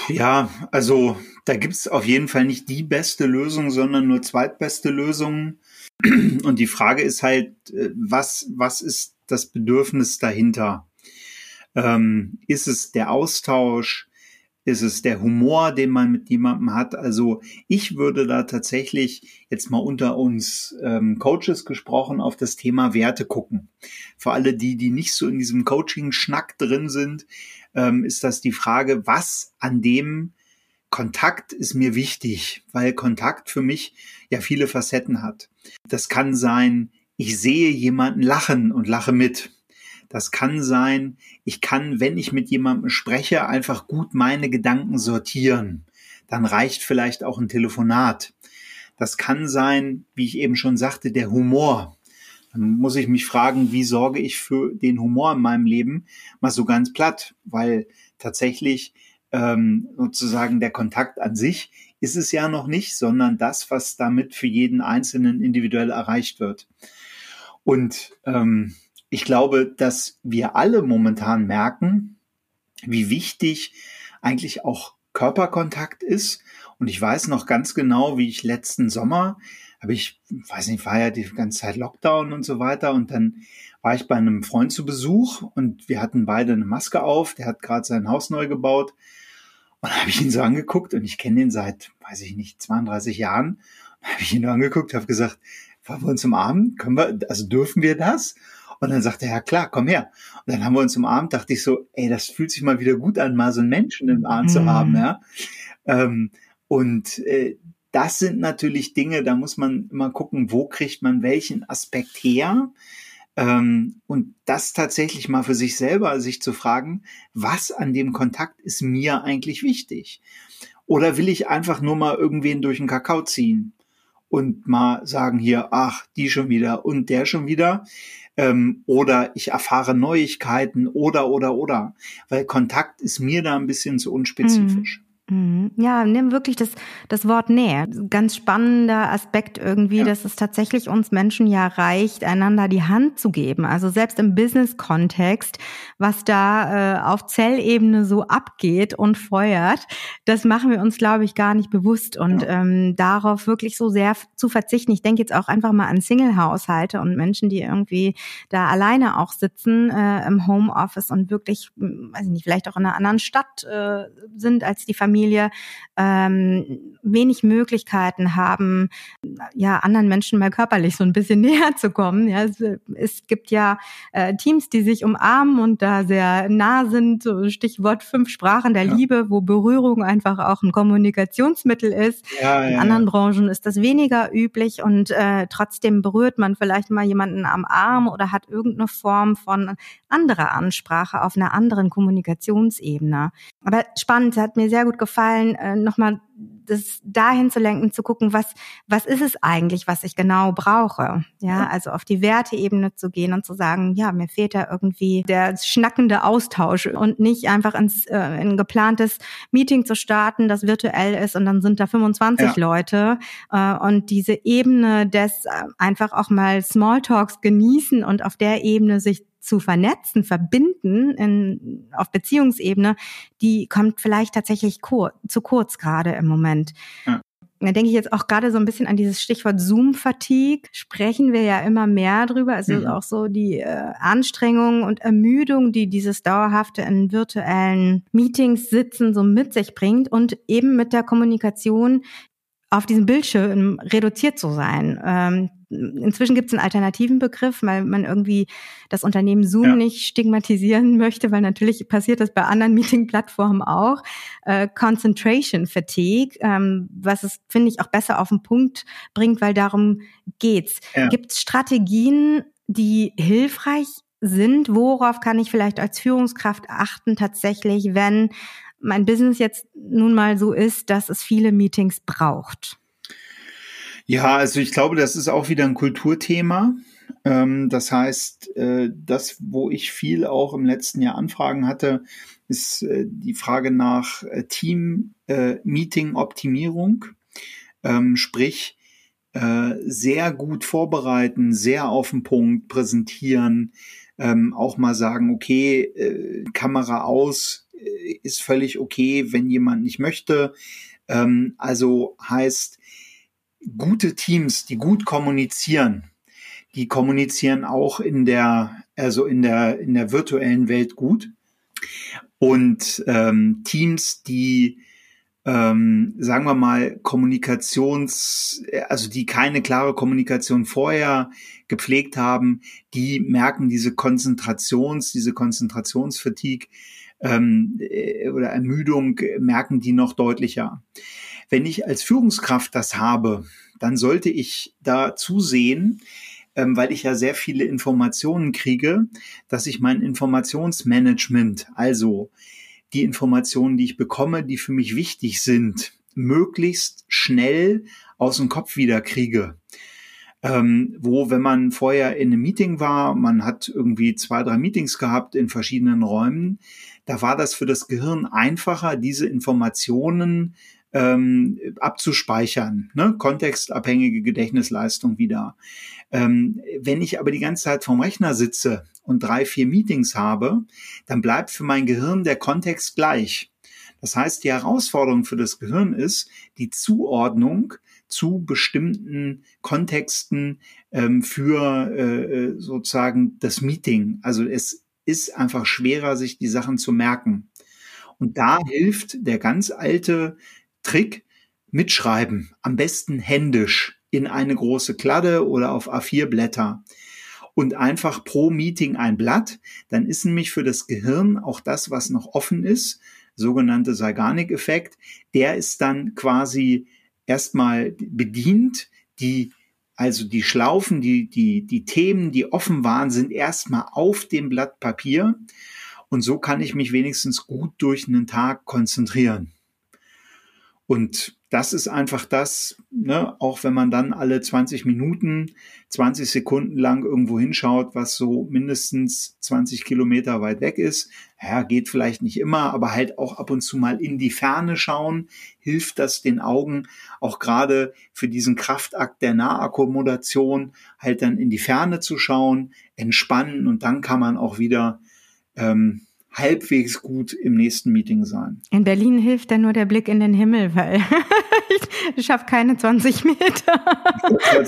Ja, also da gibt's auf jeden Fall nicht die beste Lösung, sondern nur zweitbeste Lösungen. Und die Frage ist halt, äh, was, was ist das Bedürfnis dahinter? Ähm, ist es der Austausch? Ist es der Humor, den man mit jemandem hat? Also ich würde da tatsächlich jetzt mal unter uns ähm, Coaches gesprochen auf das Thema Werte gucken. Für alle die, die nicht so in diesem Coaching-Schnack drin sind, ähm, ist das die Frage, was an dem Kontakt ist mir wichtig, weil Kontakt für mich ja viele Facetten hat. Das kann sein, ich sehe jemanden lachen und lache mit. Das kann sein, ich kann, wenn ich mit jemandem spreche, einfach gut meine Gedanken sortieren. Dann reicht vielleicht auch ein Telefonat. Das kann sein, wie ich eben schon sagte, der Humor. Dann muss ich mich fragen, wie sorge ich für den Humor in meinem Leben? Mal so ganz platt, weil tatsächlich ähm, sozusagen der Kontakt an sich ist es ja noch nicht, sondern das, was damit für jeden Einzelnen individuell erreicht wird. Und ähm, ich glaube, dass wir alle momentan merken, wie wichtig eigentlich auch Körperkontakt ist. Und ich weiß noch ganz genau, wie ich letzten Sommer, habe ich, weiß nicht, war ja die ganze Zeit Lockdown und so weiter. Und dann war ich bei einem Freund zu Besuch und wir hatten beide eine Maske auf. Der hat gerade sein Haus neu gebaut. Und habe ich ihn so angeguckt und ich kenne ihn seit, weiß ich nicht, 32 Jahren. Habe ich ihn nur angeguckt, habe gesagt, wollen wir uns umarmen? Können wir, also dürfen wir das? Und dann sagte er, ja klar, komm her. Und dann haben wir uns umarmt, dachte ich so, ey, das fühlt sich mal wieder gut an, mal so einen Menschen im Arm mhm. zu haben, ja. Ähm, und äh, das sind natürlich Dinge, da muss man immer gucken, wo kriegt man welchen Aspekt her. Ähm, und das tatsächlich mal für sich selber sich zu fragen, was an dem Kontakt ist mir eigentlich wichtig? Oder will ich einfach nur mal irgendwen durch den Kakao ziehen und mal sagen hier, ach, die schon wieder und der schon wieder? Ähm, oder ich erfahre Neuigkeiten oder, oder, oder. Weil Kontakt ist mir da ein bisschen zu unspezifisch. Mhm. Mhm. Ja, nimm wirklich das, das Wort Nähe. Ganz spannender Aspekt irgendwie, ja. dass es tatsächlich uns Menschen ja reicht, einander die Hand zu geben. Also selbst im Business-Kontext, was da äh, auf Zellebene so abgeht und feuert, das machen wir uns, glaube ich, gar nicht bewusst. Und ja. ähm, darauf wirklich so sehr zu verzichten. Ich denke jetzt auch einfach mal an Single-Haushalte und Menschen, die irgendwie da alleine auch sitzen äh, im Homeoffice und wirklich, hm, weiß ich nicht, vielleicht auch in einer anderen Stadt äh, sind als die Familie Familie ähm, wenig Möglichkeiten haben, ja anderen Menschen mal körperlich so ein bisschen näher zu kommen. Ja, es, es gibt ja äh, Teams, die sich umarmen und da sehr nah sind. So Stichwort fünf Sprachen der ja. Liebe, wo Berührung einfach auch ein Kommunikationsmittel ist. Ja, In anderen Branchen ist das weniger üblich und äh, trotzdem berührt man vielleicht mal jemanden am Arm oder hat irgendeine Form von anderer Ansprache auf einer anderen Kommunikationsebene. Aber spannend, hat mir sehr gut gefallen, äh, nochmal das dahin zu lenken, zu gucken, was, was ist es eigentlich, was ich genau brauche? Ja, also auf die Werteebene zu gehen und zu sagen, ja, mir fehlt da irgendwie der schnackende Austausch und nicht einfach ins äh, ein geplantes Meeting zu starten, das virtuell ist und dann sind da 25 ja. Leute äh, und diese Ebene des äh, einfach auch mal Smalltalks genießen und auf der Ebene sich zu vernetzen, verbinden in, auf Beziehungsebene, die kommt vielleicht tatsächlich kur zu kurz gerade im Moment. Ja. Da denke ich jetzt auch gerade so ein bisschen an dieses Stichwort Zoom-Fatigue. Sprechen wir ja immer mehr drüber. Also mhm. auch so die äh, Anstrengung und Ermüdung, die dieses dauerhafte in virtuellen Meetings sitzen so mit sich bringt und eben mit der Kommunikation auf diesem Bildschirm reduziert zu sein. Ähm, inzwischen gibt es einen alternativen Begriff, weil man irgendwie das Unternehmen Zoom ja. nicht stigmatisieren möchte, weil natürlich passiert das bei anderen Meeting-Plattformen auch. Äh, Concentration Fatigue, ähm, was es, finde ich, auch besser auf den Punkt bringt, weil darum geht's. Ja. Gibt es Strategien, die hilfreich sind? Worauf kann ich vielleicht als Führungskraft achten tatsächlich, wenn mein Business jetzt nun mal so ist, dass es viele Meetings braucht? Ja, also ich glaube, das ist auch wieder ein Kulturthema. Ähm, das heißt, äh, das, wo ich viel auch im letzten Jahr Anfragen hatte, ist äh, die Frage nach äh, Team-Meeting-Optimierung. Ähm, sprich, sehr gut vorbereiten, sehr auf den Punkt präsentieren, ähm, auch mal sagen, okay, Kamera aus, ist völlig okay, wenn jemand nicht möchte. Also heißt, gute Teams, die gut kommunizieren, die kommunizieren auch in der, also in der, in der virtuellen Welt gut. Und ähm, Teams, die ähm, sagen wir mal, Kommunikations, also die keine klare Kommunikation vorher gepflegt haben, die merken diese Konzentrations, diese Konzentrationsfatigue ähm, äh, oder Ermüdung merken die noch deutlicher. Wenn ich als Führungskraft das habe, dann sollte ich da zusehen, ähm, weil ich ja sehr viele Informationen kriege, dass ich mein Informationsmanagement, also die Informationen, die ich bekomme, die für mich wichtig sind, möglichst schnell aus dem Kopf wieder kriege. Ähm, wo, wenn man vorher in einem Meeting war, man hat irgendwie zwei, drei Meetings gehabt in verschiedenen Räumen, da war das für das Gehirn einfacher, diese Informationen ähm, abzuspeichern, ne? kontextabhängige Gedächtnisleistung wieder. Ähm, wenn ich aber die ganze Zeit vom Rechner sitze und drei, vier Meetings habe, dann bleibt für mein Gehirn der Kontext gleich. Das heißt, die Herausforderung für das Gehirn ist die Zuordnung zu bestimmten Kontexten ähm, für äh, äh sozusagen das Meeting. Also es ist einfach schwerer, sich die Sachen zu merken. Und da hilft der ganz alte Trick, mitschreiben, am besten händisch in eine große Kladde oder auf A4 Blätter. Und einfach pro Meeting ein Blatt, dann ist nämlich für das Gehirn auch das, was noch offen ist, sogenannte Zeigarnik-Effekt, der ist dann quasi erstmal bedient, die also die Schlaufen, die, die, die Themen, die offen waren, sind erstmal auf dem Blatt Papier. Und so kann ich mich wenigstens gut durch einen Tag konzentrieren. Und das ist einfach das, ne, auch wenn man dann alle 20 Minuten, 20 Sekunden lang irgendwo hinschaut, was so mindestens 20 Kilometer weit weg ist. Ja, geht vielleicht nicht immer, aber halt auch ab und zu mal in die Ferne schauen, hilft das den Augen auch gerade für diesen Kraftakt der Nahakkommodation halt dann in die Ferne zu schauen, entspannen und dann kann man auch wieder ähm, halbwegs gut im nächsten Meeting sein. In Berlin hilft dann nur der Blick in den Himmel, weil ich schaffe keine 20 Meter.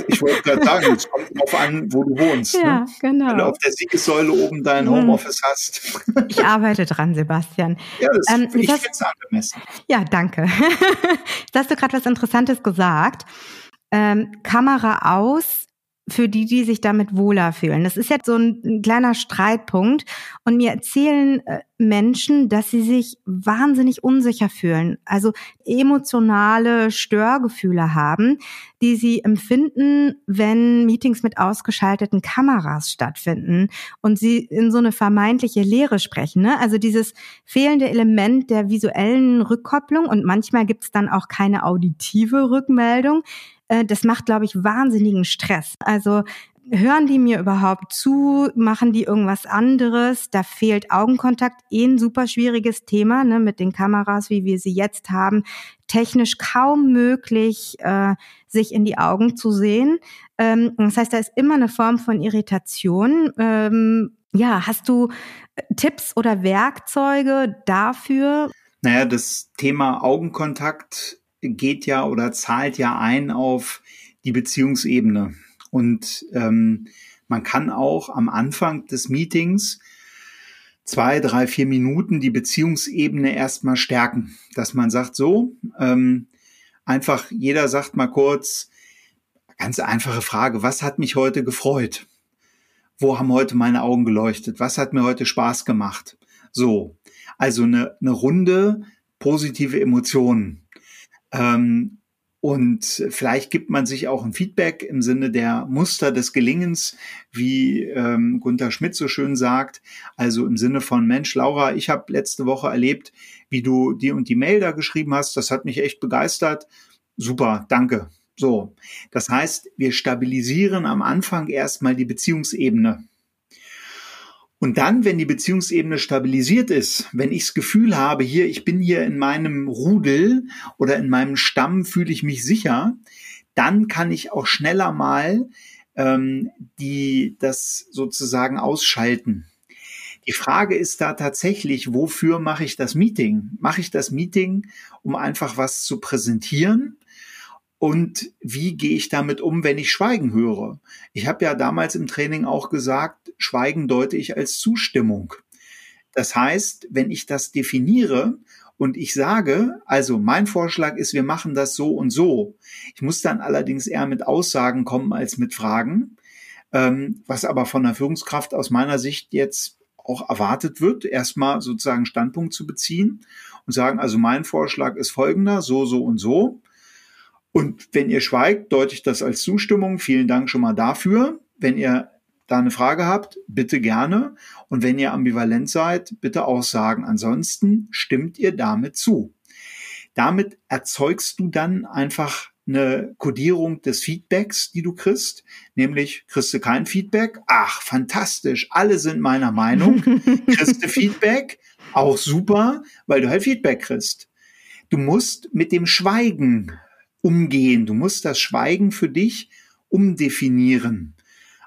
ich wollte gerade sagen, es kommt drauf an, wo du wohnst. Ja, ne? genau. Wenn du auf der Siegessäule oben dein hm. Homeoffice hast. ich arbeite dran, Sebastian. Ja, das ähm, ich finde es angemessen. Ja, danke. Jetzt hast du gerade was Interessantes gesagt. Ähm, Kamera aus, für die, die sich damit wohler fühlen. Das ist jetzt so ein, ein kleiner Streitpunkt. Und mir erzählen äh, Menschen, dass sie sich wahnsinnig unsicher fühlen, also emotionale Störgefühle haben, die sie empfinden, wenn Meetings mit ausgeschalteten Kameras stattfinden und sie in so eine vermeintliche Leere sprechen. Ne? Also dieses fehlende Element der visuellen Rückkopplung und manchmal gibt es dann auch keine auditive Rückmeldung äh, das macht, glaube ich, wahnsinnigen Stress. Also hören die mir überhaupt zu? Machen die irgendwas anderes? Da fehlt Augenkontakt. Eh ein super schwieriges Thema ne, mit den Kameras, wie wir sie jetzt haben. Technisch kaum möglich, äh, sich in die Augen zu sehen. Ähm, das heißt, da ist immer eine Form von Irritation. Ähm, ja, hast du äh, Tipps oder Werkzeuge dafür? Naja, das Thema Augenkontakt geht ja oder zahlt ja ein auf die Beziehungsebene. Und ähm, man kann auch am Anfang des Meetings zwei, drei, vier Minuten die Beziehungsebene erstmal stärken. Dass man sagt, so, ähm, einfach jeder sagt mal kurz, ganz einfache Frage, was hat mich heute gefreut? Wo haben heute meine Augen geleuchtet? Was hat mir heute Spaß gemacht? So, also eine, eine runde positive Emotionen. Ähm, und vielleicht gibt man sich auch ein Feedback im Sinne der Muster des Gelingens, wie ähm, Gunther Schmidt so schön sagt. Also im Sinne von Mensch, Laura, ich habe letzte Woche erlebt, wie du die und die Mail da geschrieben hast. Das hat mich echt begeistert. Super, danke. So, das heißt, wir stabilisieren am Anfang erstmal die Beziehungsebene. Und dann, wenn die Beziehungsebene stabilisiert ist, wenn ich das Gefühl habe, hier, ich bin hier in meinem Rudel oder in meinem Stamm, fühle ich mich sicher, dann kann ich auch schneller mal ähm, die das sozusagen ausschalten. Die Frage ist da tatsächlich, wofür mache ich das Meeting? Mache ich das Meeting, um einfach was zu präsentieren? Und wie gehe ich damit um, wenn ich Schweigen höre? Ich habe ja damals im Training auch gesagt, Schweigen deute ich als Zustimmung. Das heißt, wenn ich das definiere und ich sage, also mein Vorschlag ist, wir machen das so und so. Ich muss dann allerdings eher mit Aussagen kommen als mit Fragen, ähm, was aber von der Führungskraft aus meiner Sicht jetzt auch erwartet wird, erstmal sozusagen Standpunkt zu beziehen und sagen, also mein Vorschlag ist folgender, so, so und so. Und wenn ihr schweigt, deute ich das als Zustimmung. Vielen Dank schon mal dafür. wenn ihr da eine Frage habt, bitte gerne. Und wenn ihr ambivalent seid, bitte auch sagen. Ansonsten stimmt ihr damit zu. Damit erzeugst du dann einfach eine Kodierung des Feedbacks, die du kriegst, nämlich kriegst du kein Feedback, ach, fantastisch, alle sind meiner Meinung, kriegst du Feedback, auch super, weil du halt Feedback kriegst. Du musst mit dem Schweigen umgehen, du musst das Schweigen für dich umdefinieren.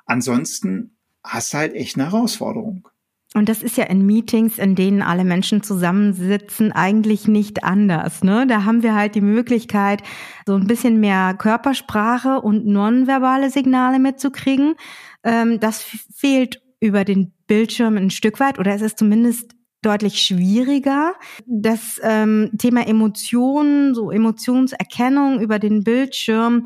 Ansonsten hast du halt echt eine Herausforderung. Und das ist ja in Meetings, in denen alle Menschen zusammensitzen, eigentlich nicht anders. Ne? Da haben wir halt die Möglichkeit, so ein bisschen mehr Körpersprache und nonverbale Signale mitzukriegen. Ähm, das fehlt über den Bildschirm ein Stück weit oder es ist zumindest deutlich schwieriger. Das ähm, Thema Emotionen, so Emotionserkennung über den Bildschirm,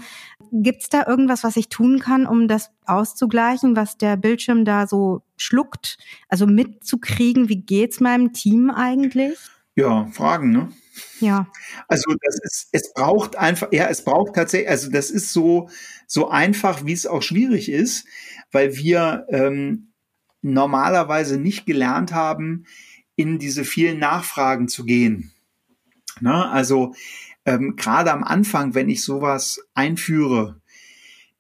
Gibt es da irgendwas, was ich tun kann, um das auszugleichen, was der Bildschirm da so schluckt? Also mitzukriegen, wie geht's meinem Team eigentlich? Ja, Fragen, ne? Ja. Also das ist, es braucht einfach, ja, es braucht tatsächlich, also das ist so, so einfach, wie es auch schwierig ist, weil wir ähm, normalerweise nicht gelernt haben, in diese vielen Nachfragen zu gehen. Ne? Also ähm, gerade am Anfang, wenn ich sowas einführe,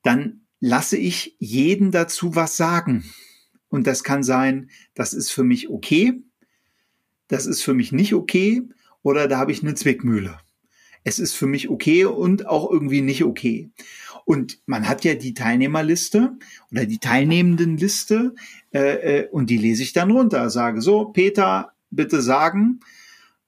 dann lasse ich jeden dazu was sagen. Und das kann sein, das ist für mich okay, das ist für mich nicht okay oder da habe ich eine Zwickmühle. Es ist für mich okay und auch irgendwie nicht okay. Und man hat ja die Teilnehmerliste oder die Teilnehmendenliste äh, äh, und die lese ich dann runter. Sage so, Peter, bitte sagen,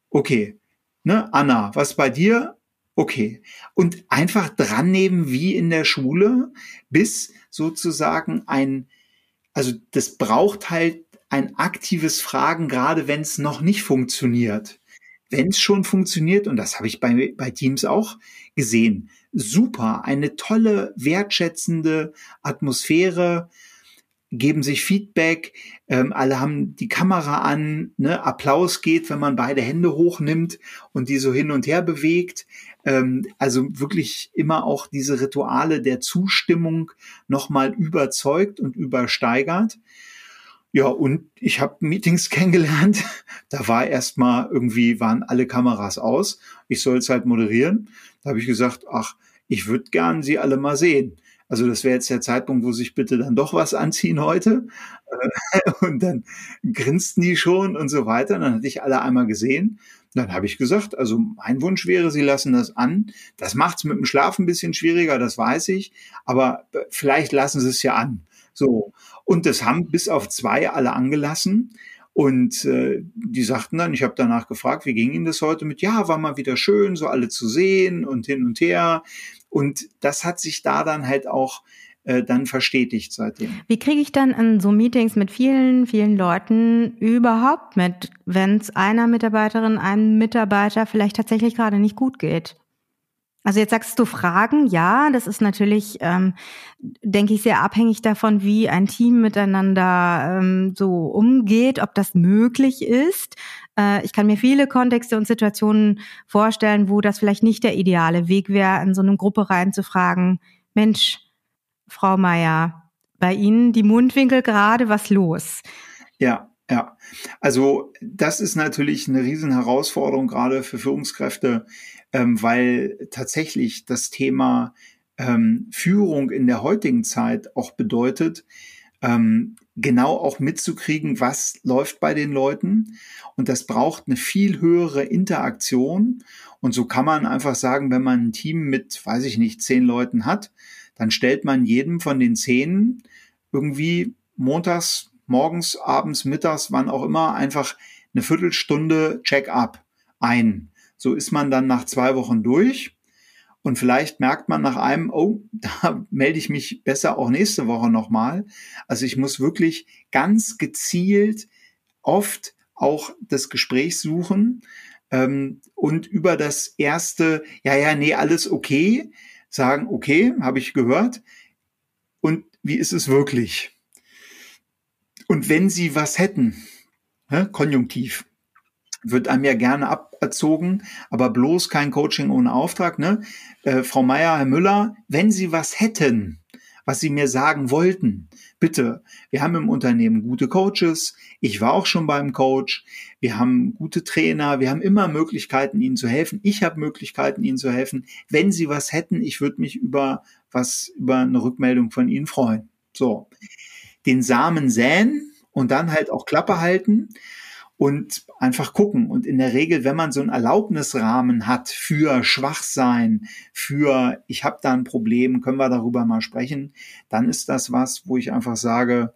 okay, Ne, Anna, was bei dir? Okay. Und einfach dran nehmen wie in der Schule, bis sozusagen ein, also das braucht halt ein aktives Fragen, gerade wenn es noch nicht funktioniert. Wenn es schon funktioniert, und das habe ich bei, bei Teams auch gesehen, super, eine tolle, wertschätzende Atmosphäre, geben sich Feedback, ähm, alle haben die Kamera an, ne? Applaus geht, wenn man beide Hände hochnimmt und die so hin und her bewegt. Ähm, also wirklich immer auch diese Rituale der Zustimmung nochmal überzeugt und übersteigert. Ja, und ich habe Meetings kennengelernt. Da war erstmal irgendwie, waren alle Kameras aus. Ich soll es halt moderieren. Da habe ich gesagt, ach, ich würde gern sie alle mal sehen. Also das wäre jetzt der Zeitpunkt, wo sich bitte dann doch was anziehen heute. Äh, und dann grinsten die schon und so weiter. Und dann hatte ich alle einmal gesehen. Dann habe ich gesagt, also mein Wunsch wäre, Sie lassen das an. Das macht es mit dem Schlaf ein bisschen schwieriger, das weiß ich. Aber äh, vielleicht lassen Sie es ja an. So. Und das haben bis auf zwei alle angelassen. Und äh, die sagten dann, ich habe danach gefragt, wie ging Ihnen das heute mit, ja, war mal wieder schön, so alle zu sehen und hin und her. Und das hat sich da dann halt auch äh, dann verstetigt seitdem. Wie kriege ich dann in so Meetings mit vielen, vielen Leuten überhaupt mit, wenn es einer Mitarbeiterin, einem Mitarbeiter vielleicht tatsächlich gerade nicht gut geht? Also jetzt sagst du Fragen, ja, das ist natürlich, ähm, denke ich, sehr abhängig davon, wie ein Team miteinander ähm, so umgeht, ob das möglich ist. Äh, ich kann mir viele Kontexte und Situationen vorstellen, wo das vielleicht nicht der ideale Weg wäre, in so eine Gruppe reinzufragen, Mensch, Frau Meier, bei Ihnen die Mundwinkel gerade, was los? Ja, ja. Also das ist natürlich eine Riesenherausforderung gerade für Führungskräfte, ähm, weil tatsächlich das Thema ähm, Führung in der heutigen Zeit auch bedeutet, ähm, genau auch mitzukriegen, was läuft bei den Leuten. Und das braucht eine viel höhere Interaktion. Und so kann man einfach sagen, wenn man ein Team mit, weiß ich nicht, zehn Leuten hat, dann stellt man jedem von den zehn irgendwie montags, morgens, abends, mittags, wann auch immer, einfach eine Viertelstunde Check-up ein. So ist man dann nach zwei Wochen durch. Und vielleicht merkt man nach einem, oh, da melde ich mich besser auch nächste Woche nochmal. Also ich muss wirklich ganz gezielt oft auch das Gespräch suchen ähm, und über das erste, ja, ja, nee, alles okay, sagen, okay, habe ich gehört. Und wie ist es wirklich? Und wenn Sie was hätten, hä, konjunktiv, wird einem ja gerne aberzogen, aber bloß kein Coaching ohne Auftrag. Ne? Äh, Frau Meier, Herr Müller, wenn Sie was hätten, was sie mir sagen wollten. Bitte, wir haben im Unternehmen gute Coaches. Ich war auch schon beim Coach. Wir haben gute Trainer. Wir haben immer Möglichkeiten, ihnen zu helfen. Ich habe Möglichkeiten, ihnen zu helfen. Wenn sie was hätten, ich würde mich über was, über eine Rückmeldung von ihnen freuen. So. Den Samen säen und dann halt auch Klappe halten und einfach gucken. Und in der Regel, wenn man so einen Erlaubnisrahmen hat für Schwachsein, für ich habe da ein Problem, können wir darüber mal sprechen, dann ist das was, wo ich einfach sage,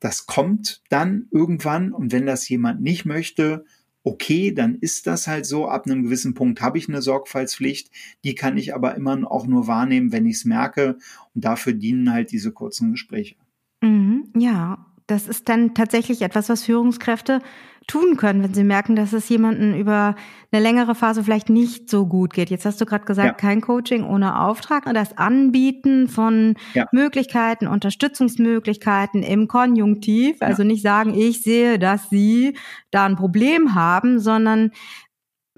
das kommt dann irgendwann und wenn das jemand nicht möchte, okay, dann ist das halt so. Ab einem gewissen Punkt habe ich eine Sorgfaltspflicht. Die kann ich aber immer auch nur wahrnehmen, wenn ich es merke. Und dafür dienen halt diese kurzen Gespräche. Mhm, ja, das ist dann tatsächlich etwas, was Führungskräfte tun können, wenn sie merken, dass es jemanden über eine längere Phase vielleicht nicht so gut geht. Jetzt hast du gerade gesagt, ja. kein Coaching ohne Auftrag. Das Anbieten von ja. Möglichkeiten, Unterstützungsmöglichkeiten im Konjunktiv. Also ja. nicht sagen, ich sehe, dass sie da ein Problem haben, sondern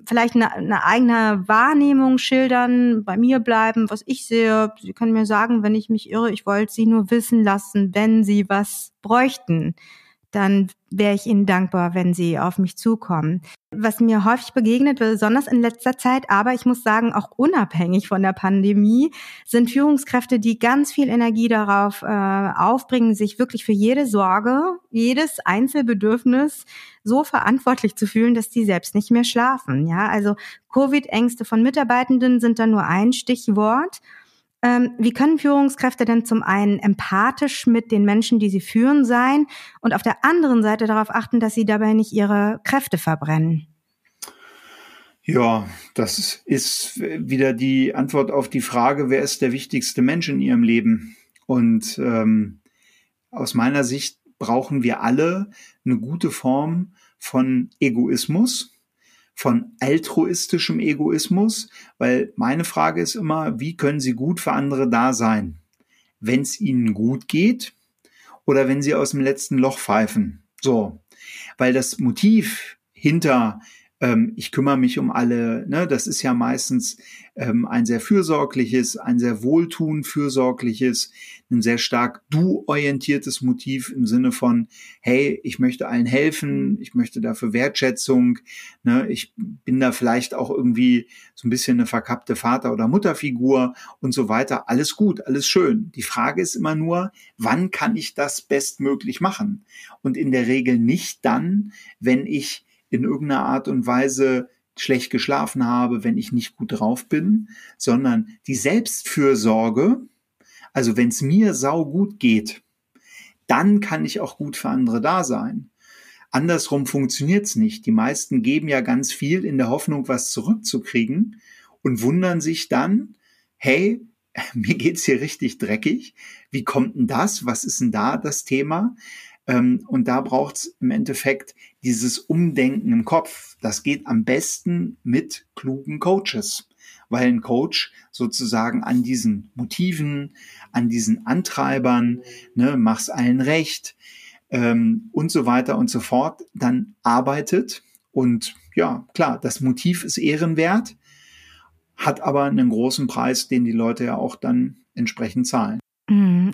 vielleicht eine, eine eigene Wahrnehmung schildern, bei mir bleiben, was ich sehe. Sie können mir sagen, wenn ich mich irre, ich wollte Sie nur wissen lassen, wenn Sie was bräuchten dann wäre ich Ihnen dankbar, wenn Sie auf mich zukommen. Was mir häufig begegnet, besonders in letzter Zeit, aber ich muss sagen, auch unabhängig von der Pandemie, sind Führungskräfte, die ganz viel Energie darauf äh, aufbringen, sich wirklich für jede Sorge, jedes Einzelbedürfnis so verantwortlich zu fühlen, dass die selbst nicht mehr schlafen. Ja, also Covid-Ängste von Mitarbeitenden sind da nur ein Stichwort. Ähm, wie können Führungskräfte denn zum einen empathisch mit den Menschen, die sie führen, sein und auf der anderen Seite darauf achten, dass sie dabei nicht ihre Kräfte verbrennen? Ja, das ist wieder die Antwort auf die Frage, wer ist der wichtigste Mensch in ihrem Leben? Und ähm, aus meiner Sicht brauchen wir alle eine gute Form von Egoismus von altruistischem Egoismus, weil meine Frage ist immer, wie können Sie gut für andere da sein? Wenn es Ihnen gut geht oder wenn Sie aus dem letzten Loch pfeifen. So, weil das Motiv hinter ähm, ich kümmere mich um alle. Ne? Das ist ja meistens ähm, ein sehr fürsorgliches, ein sehr wohltun fürsorgliches, ein sehr stark du-orientiertes Motiv im Sinne von, hey, ich möchte allen helfen, ich möchte dafür Wertschätzung, ne? ich bin da vielleicht auch irgendwie so ein bisschen eine verkappte Vater- oder Mutterfigur und so weiter. Alles gut, alles schön. Die Frage ist immer nur, wann kann ich das bestmöglich machen? Und in der Regel nicht dann, wenn ich in irgendeiner Art und Weise schlecht geschlafen habe, wenn ich nicht gut drauf bin, sondern die Selbstfürsorge, also wenn es mir sau gut geht, dann kann ich auch gut für andere da sein. Andersrum funktioniert's nicht. Die meisten geben ja ganz viel in der Hoffnung, was zurückzukriegen und wundern sich dann, hey, mir geht's hier richtig dreckig. Wie kommt denn das? Was ist denn da das Thema? Ähm, und da braucht es im Endeffekt dieses Umdenken im Kopf. Das geht am besten mit klugen Coaches, weil ein Coach sozusagen an diesen Motiven, an diesen Antreibern, ne, mach's allen recht ähm, und so weiter und so fort, dann arbeitet. Und ja, klar, das Motiv ist ehrenwert, hat aber einen großen Preis, den die Leute ja auch dann entsprechend zahlen.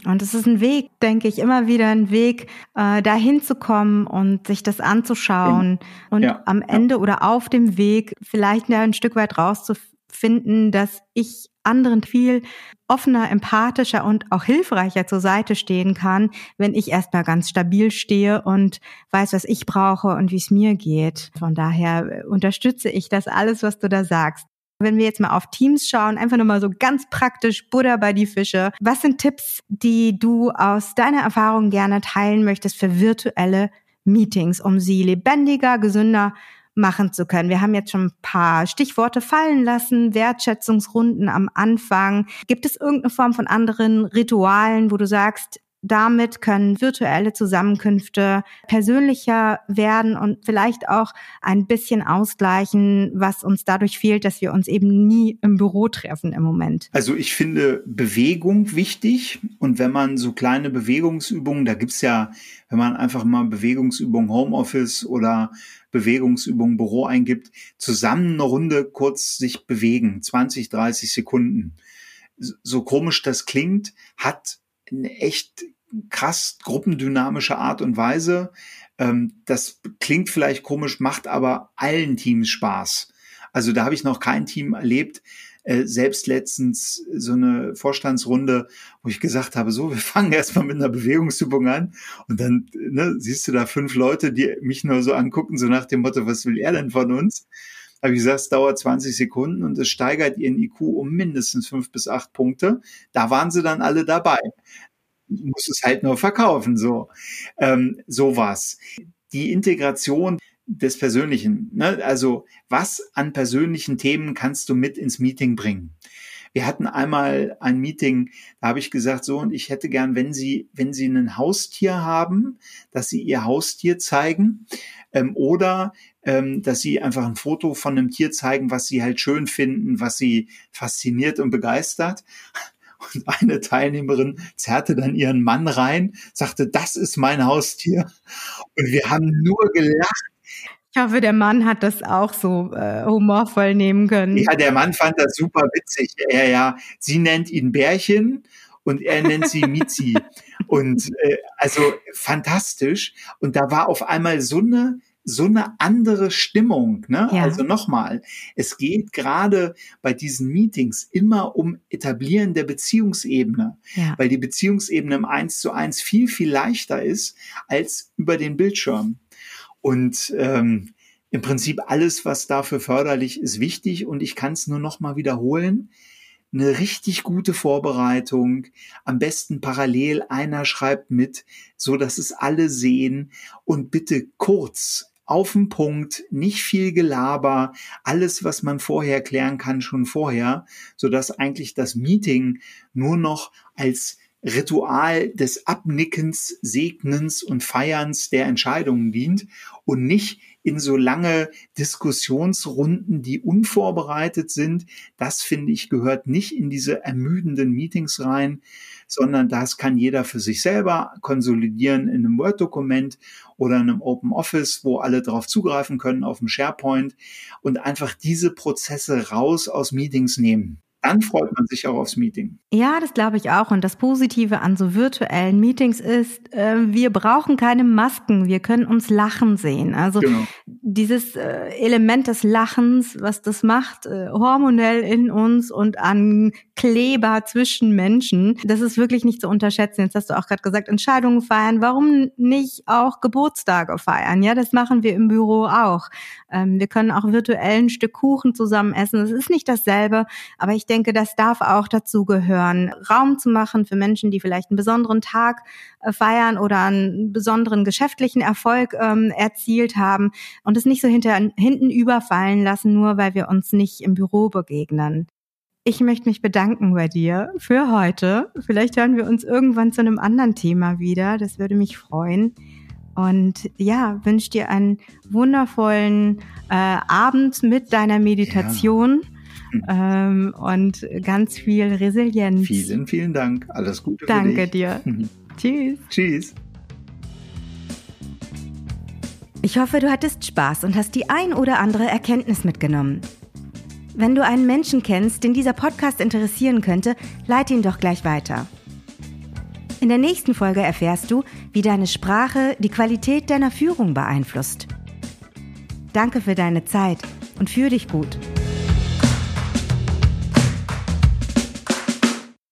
Und es ist ein Weg, denke ich, immer wieder ein Weg, äh, dahin zu kommen und sich das anzuschauen und ja, am Ende ja. oder auf dem Weg vielleicht ein Stück weit rauszufinden, dass ich anderen viel offener, empathischer und auch hilfreicher zur Seite stehen kann, wenn ich erstmal ganz stabil stehe und weiß, was ich brauche und wie es mir geht. Von daher unterstütze ich das alles, was du da sagst. Wenn wir jetzt mal auf Teams schauen, einfach nur mal so ganz praktisch Buddha bei die Fische. Was sind Tipps, die du aus deiner Erfahrung gerne teilen möchtest für virtuelle Meetings, um sie lebendiger, gesünder machen zu können. Wir haben jetzt schon ein paar Stichworte fallen lassen, Wertschätzungsrunden am Anfang. Gibt es irgendeine Form von anderen Ritualen, wo du sagst, damit können virtuelle Zusammenkünfte persönlicher werden und vielleicht auch ein bisschen ausgleichen, was uns dadurch fehlt, dass wir uns eben nie im Büro treffen im Moment. Also ich finde Bewegung wichtig und wenn man so kleine Bewegungsübungen, da gibt's ja, wenn man einfach mal Bewegungsübungen Homeoffice oder Bewegungsübungen Büro eingibt, zusammen eine Runde kurz sich bewegen, 20, 30 Sekunden. So komisch das klingt, hat eine echt krass gruppendynamische Art und Weise. Ähm, das klingt vielleicht komisch, macht aber allen Teams Spaß. Also da habe ich noch kein Team erlebt, äh, selbst letztens so eine Vorstandsrunde, wo ich gesagt habe, so, wir fangen erstmal mit einer Bewegungsübung an und dann ne, siehst du da fünf Leute, die mich nur so angucken, so nach dem Motto, was will er denn von uns? Habe ich gesagt, es dauert 20 Sekunden und es steigert ihren IQ um mindestens fünf bis acht Punkte. Da waren sie dann alle dabei. Du musst es halt nur verkaufen, so. Ähm, sowas. Die Integration des Persönlichen. Ne? Also was an persönlichen Themen kannst du mit ins Meeting bringen? Wir hatten einmal ein Meeting, da habe ich gesagt, so und ich hätte gern, wenn Sie, wenn Sie ein Haustier haben, dass Sie Ihr Haustier zeigen ähm, oder ähm, dass Sie einfach ein Foto von einem Tier zeigen, was Sie halt schön finden, was Sie fasziniert und begeistert. Und eine Teilnehmerin zerrte dann ihren Mann rein, sagte, das ist mein Haustier. Und wir haben nur gelacht ich hoffe, der Mann hat das auch so äh, humorvoll nehmen können. Ja, der Mann fand das super witzig. Er ja, sie nennt ihn Bärchen und er nennt sie Mizi. und äh, also fantastisch. Und da war auf einmal so eine so eine andere Stimmung. Ne? Ja. Also nochmal, es geht gerade bei diesen Meetings immer um Etablieren der Beziehungsebene, ja. weil die Beziehungsebene im Eins zu eins viel, viel leichter ist als über den Bildschirm. Und ähm, im Prinzip alles, was dafür förderlich ist, wichtig. Und ich kann es nur noch mal wiederholen. Eine richtig gute Vorbereitung, am besten parallel, einer schreibt mit, so dass es alle sehen und bitte kurz, auf den Punkt, nicht viel Gelaber, alles, was man vorher klären kann, schon vorher, so dass eigentlich das Meeting nur noch als Ritual des Abnickens, Segnens und Feierns der Entscheidungen dient und nicht in so lange Diskussionsrunden, die unvorbereitet sind. Das finde ich gehört nicht in diese ermüdenden Meetings rein, sondern das kann jeder für sich selber konsolidieren in einem Word-Dokument oder in einem Open Office, wo alle darauf zugreifen können auf dem SharePoint und einfach diese Prozesse raus aus Meetings nehmen dann freut man sich auch aufs Meeting. Ja, das glaube ich auch. Und das Positive an so virtuellen Meetings ist, äh, wir brauchen keine Masken, wir können uns lachen sehen. Also genau. dieses äh, Element des Lachens, was das macht, äh, hormonell in uns und an Kleber zwischen Menschen, das ist wirklich nicht zu unterschätzen. Jetzt hast du auch gerade gesagt, Entscheidungen feiern. Warum nicht auch Geburtstage feiern? Ja, das machen wir im Büro auch. Ähm, wir können auch virtuell ein Stück Kuchen zusammen essen. Es ist nicht dasselbe, aber ich denke, das darf auch dazu gehören, Raum zu machen für Menschen, die vielleicht einen besonderen Tag äh, feiern oder einen besonderen geschäftlichen Erfolg ähm, erzielt haben und es nicht so hinter, hinten überfallen lassen, nur weil wir uns nicht im Büro begegnen. Ich möchte mich bedanken bei dir für heute. Vielleicht hören wir uns irgendwann zu einem anderen Thema wieder. Das würde mich freuen. Und ja, wünsche dir einen wundervollen äh, Abend mit deiner Meditation ja. ähm, und ganz viel Resilienz. Vielen, vielen Dank. Alles Gute. Danke dir. Tschüss. Tschüss. Ich hoffe, du hattest Spaß und hast die ein oder andere Erkenntnis mitgenommen. Wenn du einen Menschen kennst, den dieser Podcast interessieren könnte, leite ihn doch gleich weiter. In der nächsten Folge erfährst du, wie deine Sprache die Qualität deiner Führung beeinflusst. Danke für deine Zeit und führ dich gut.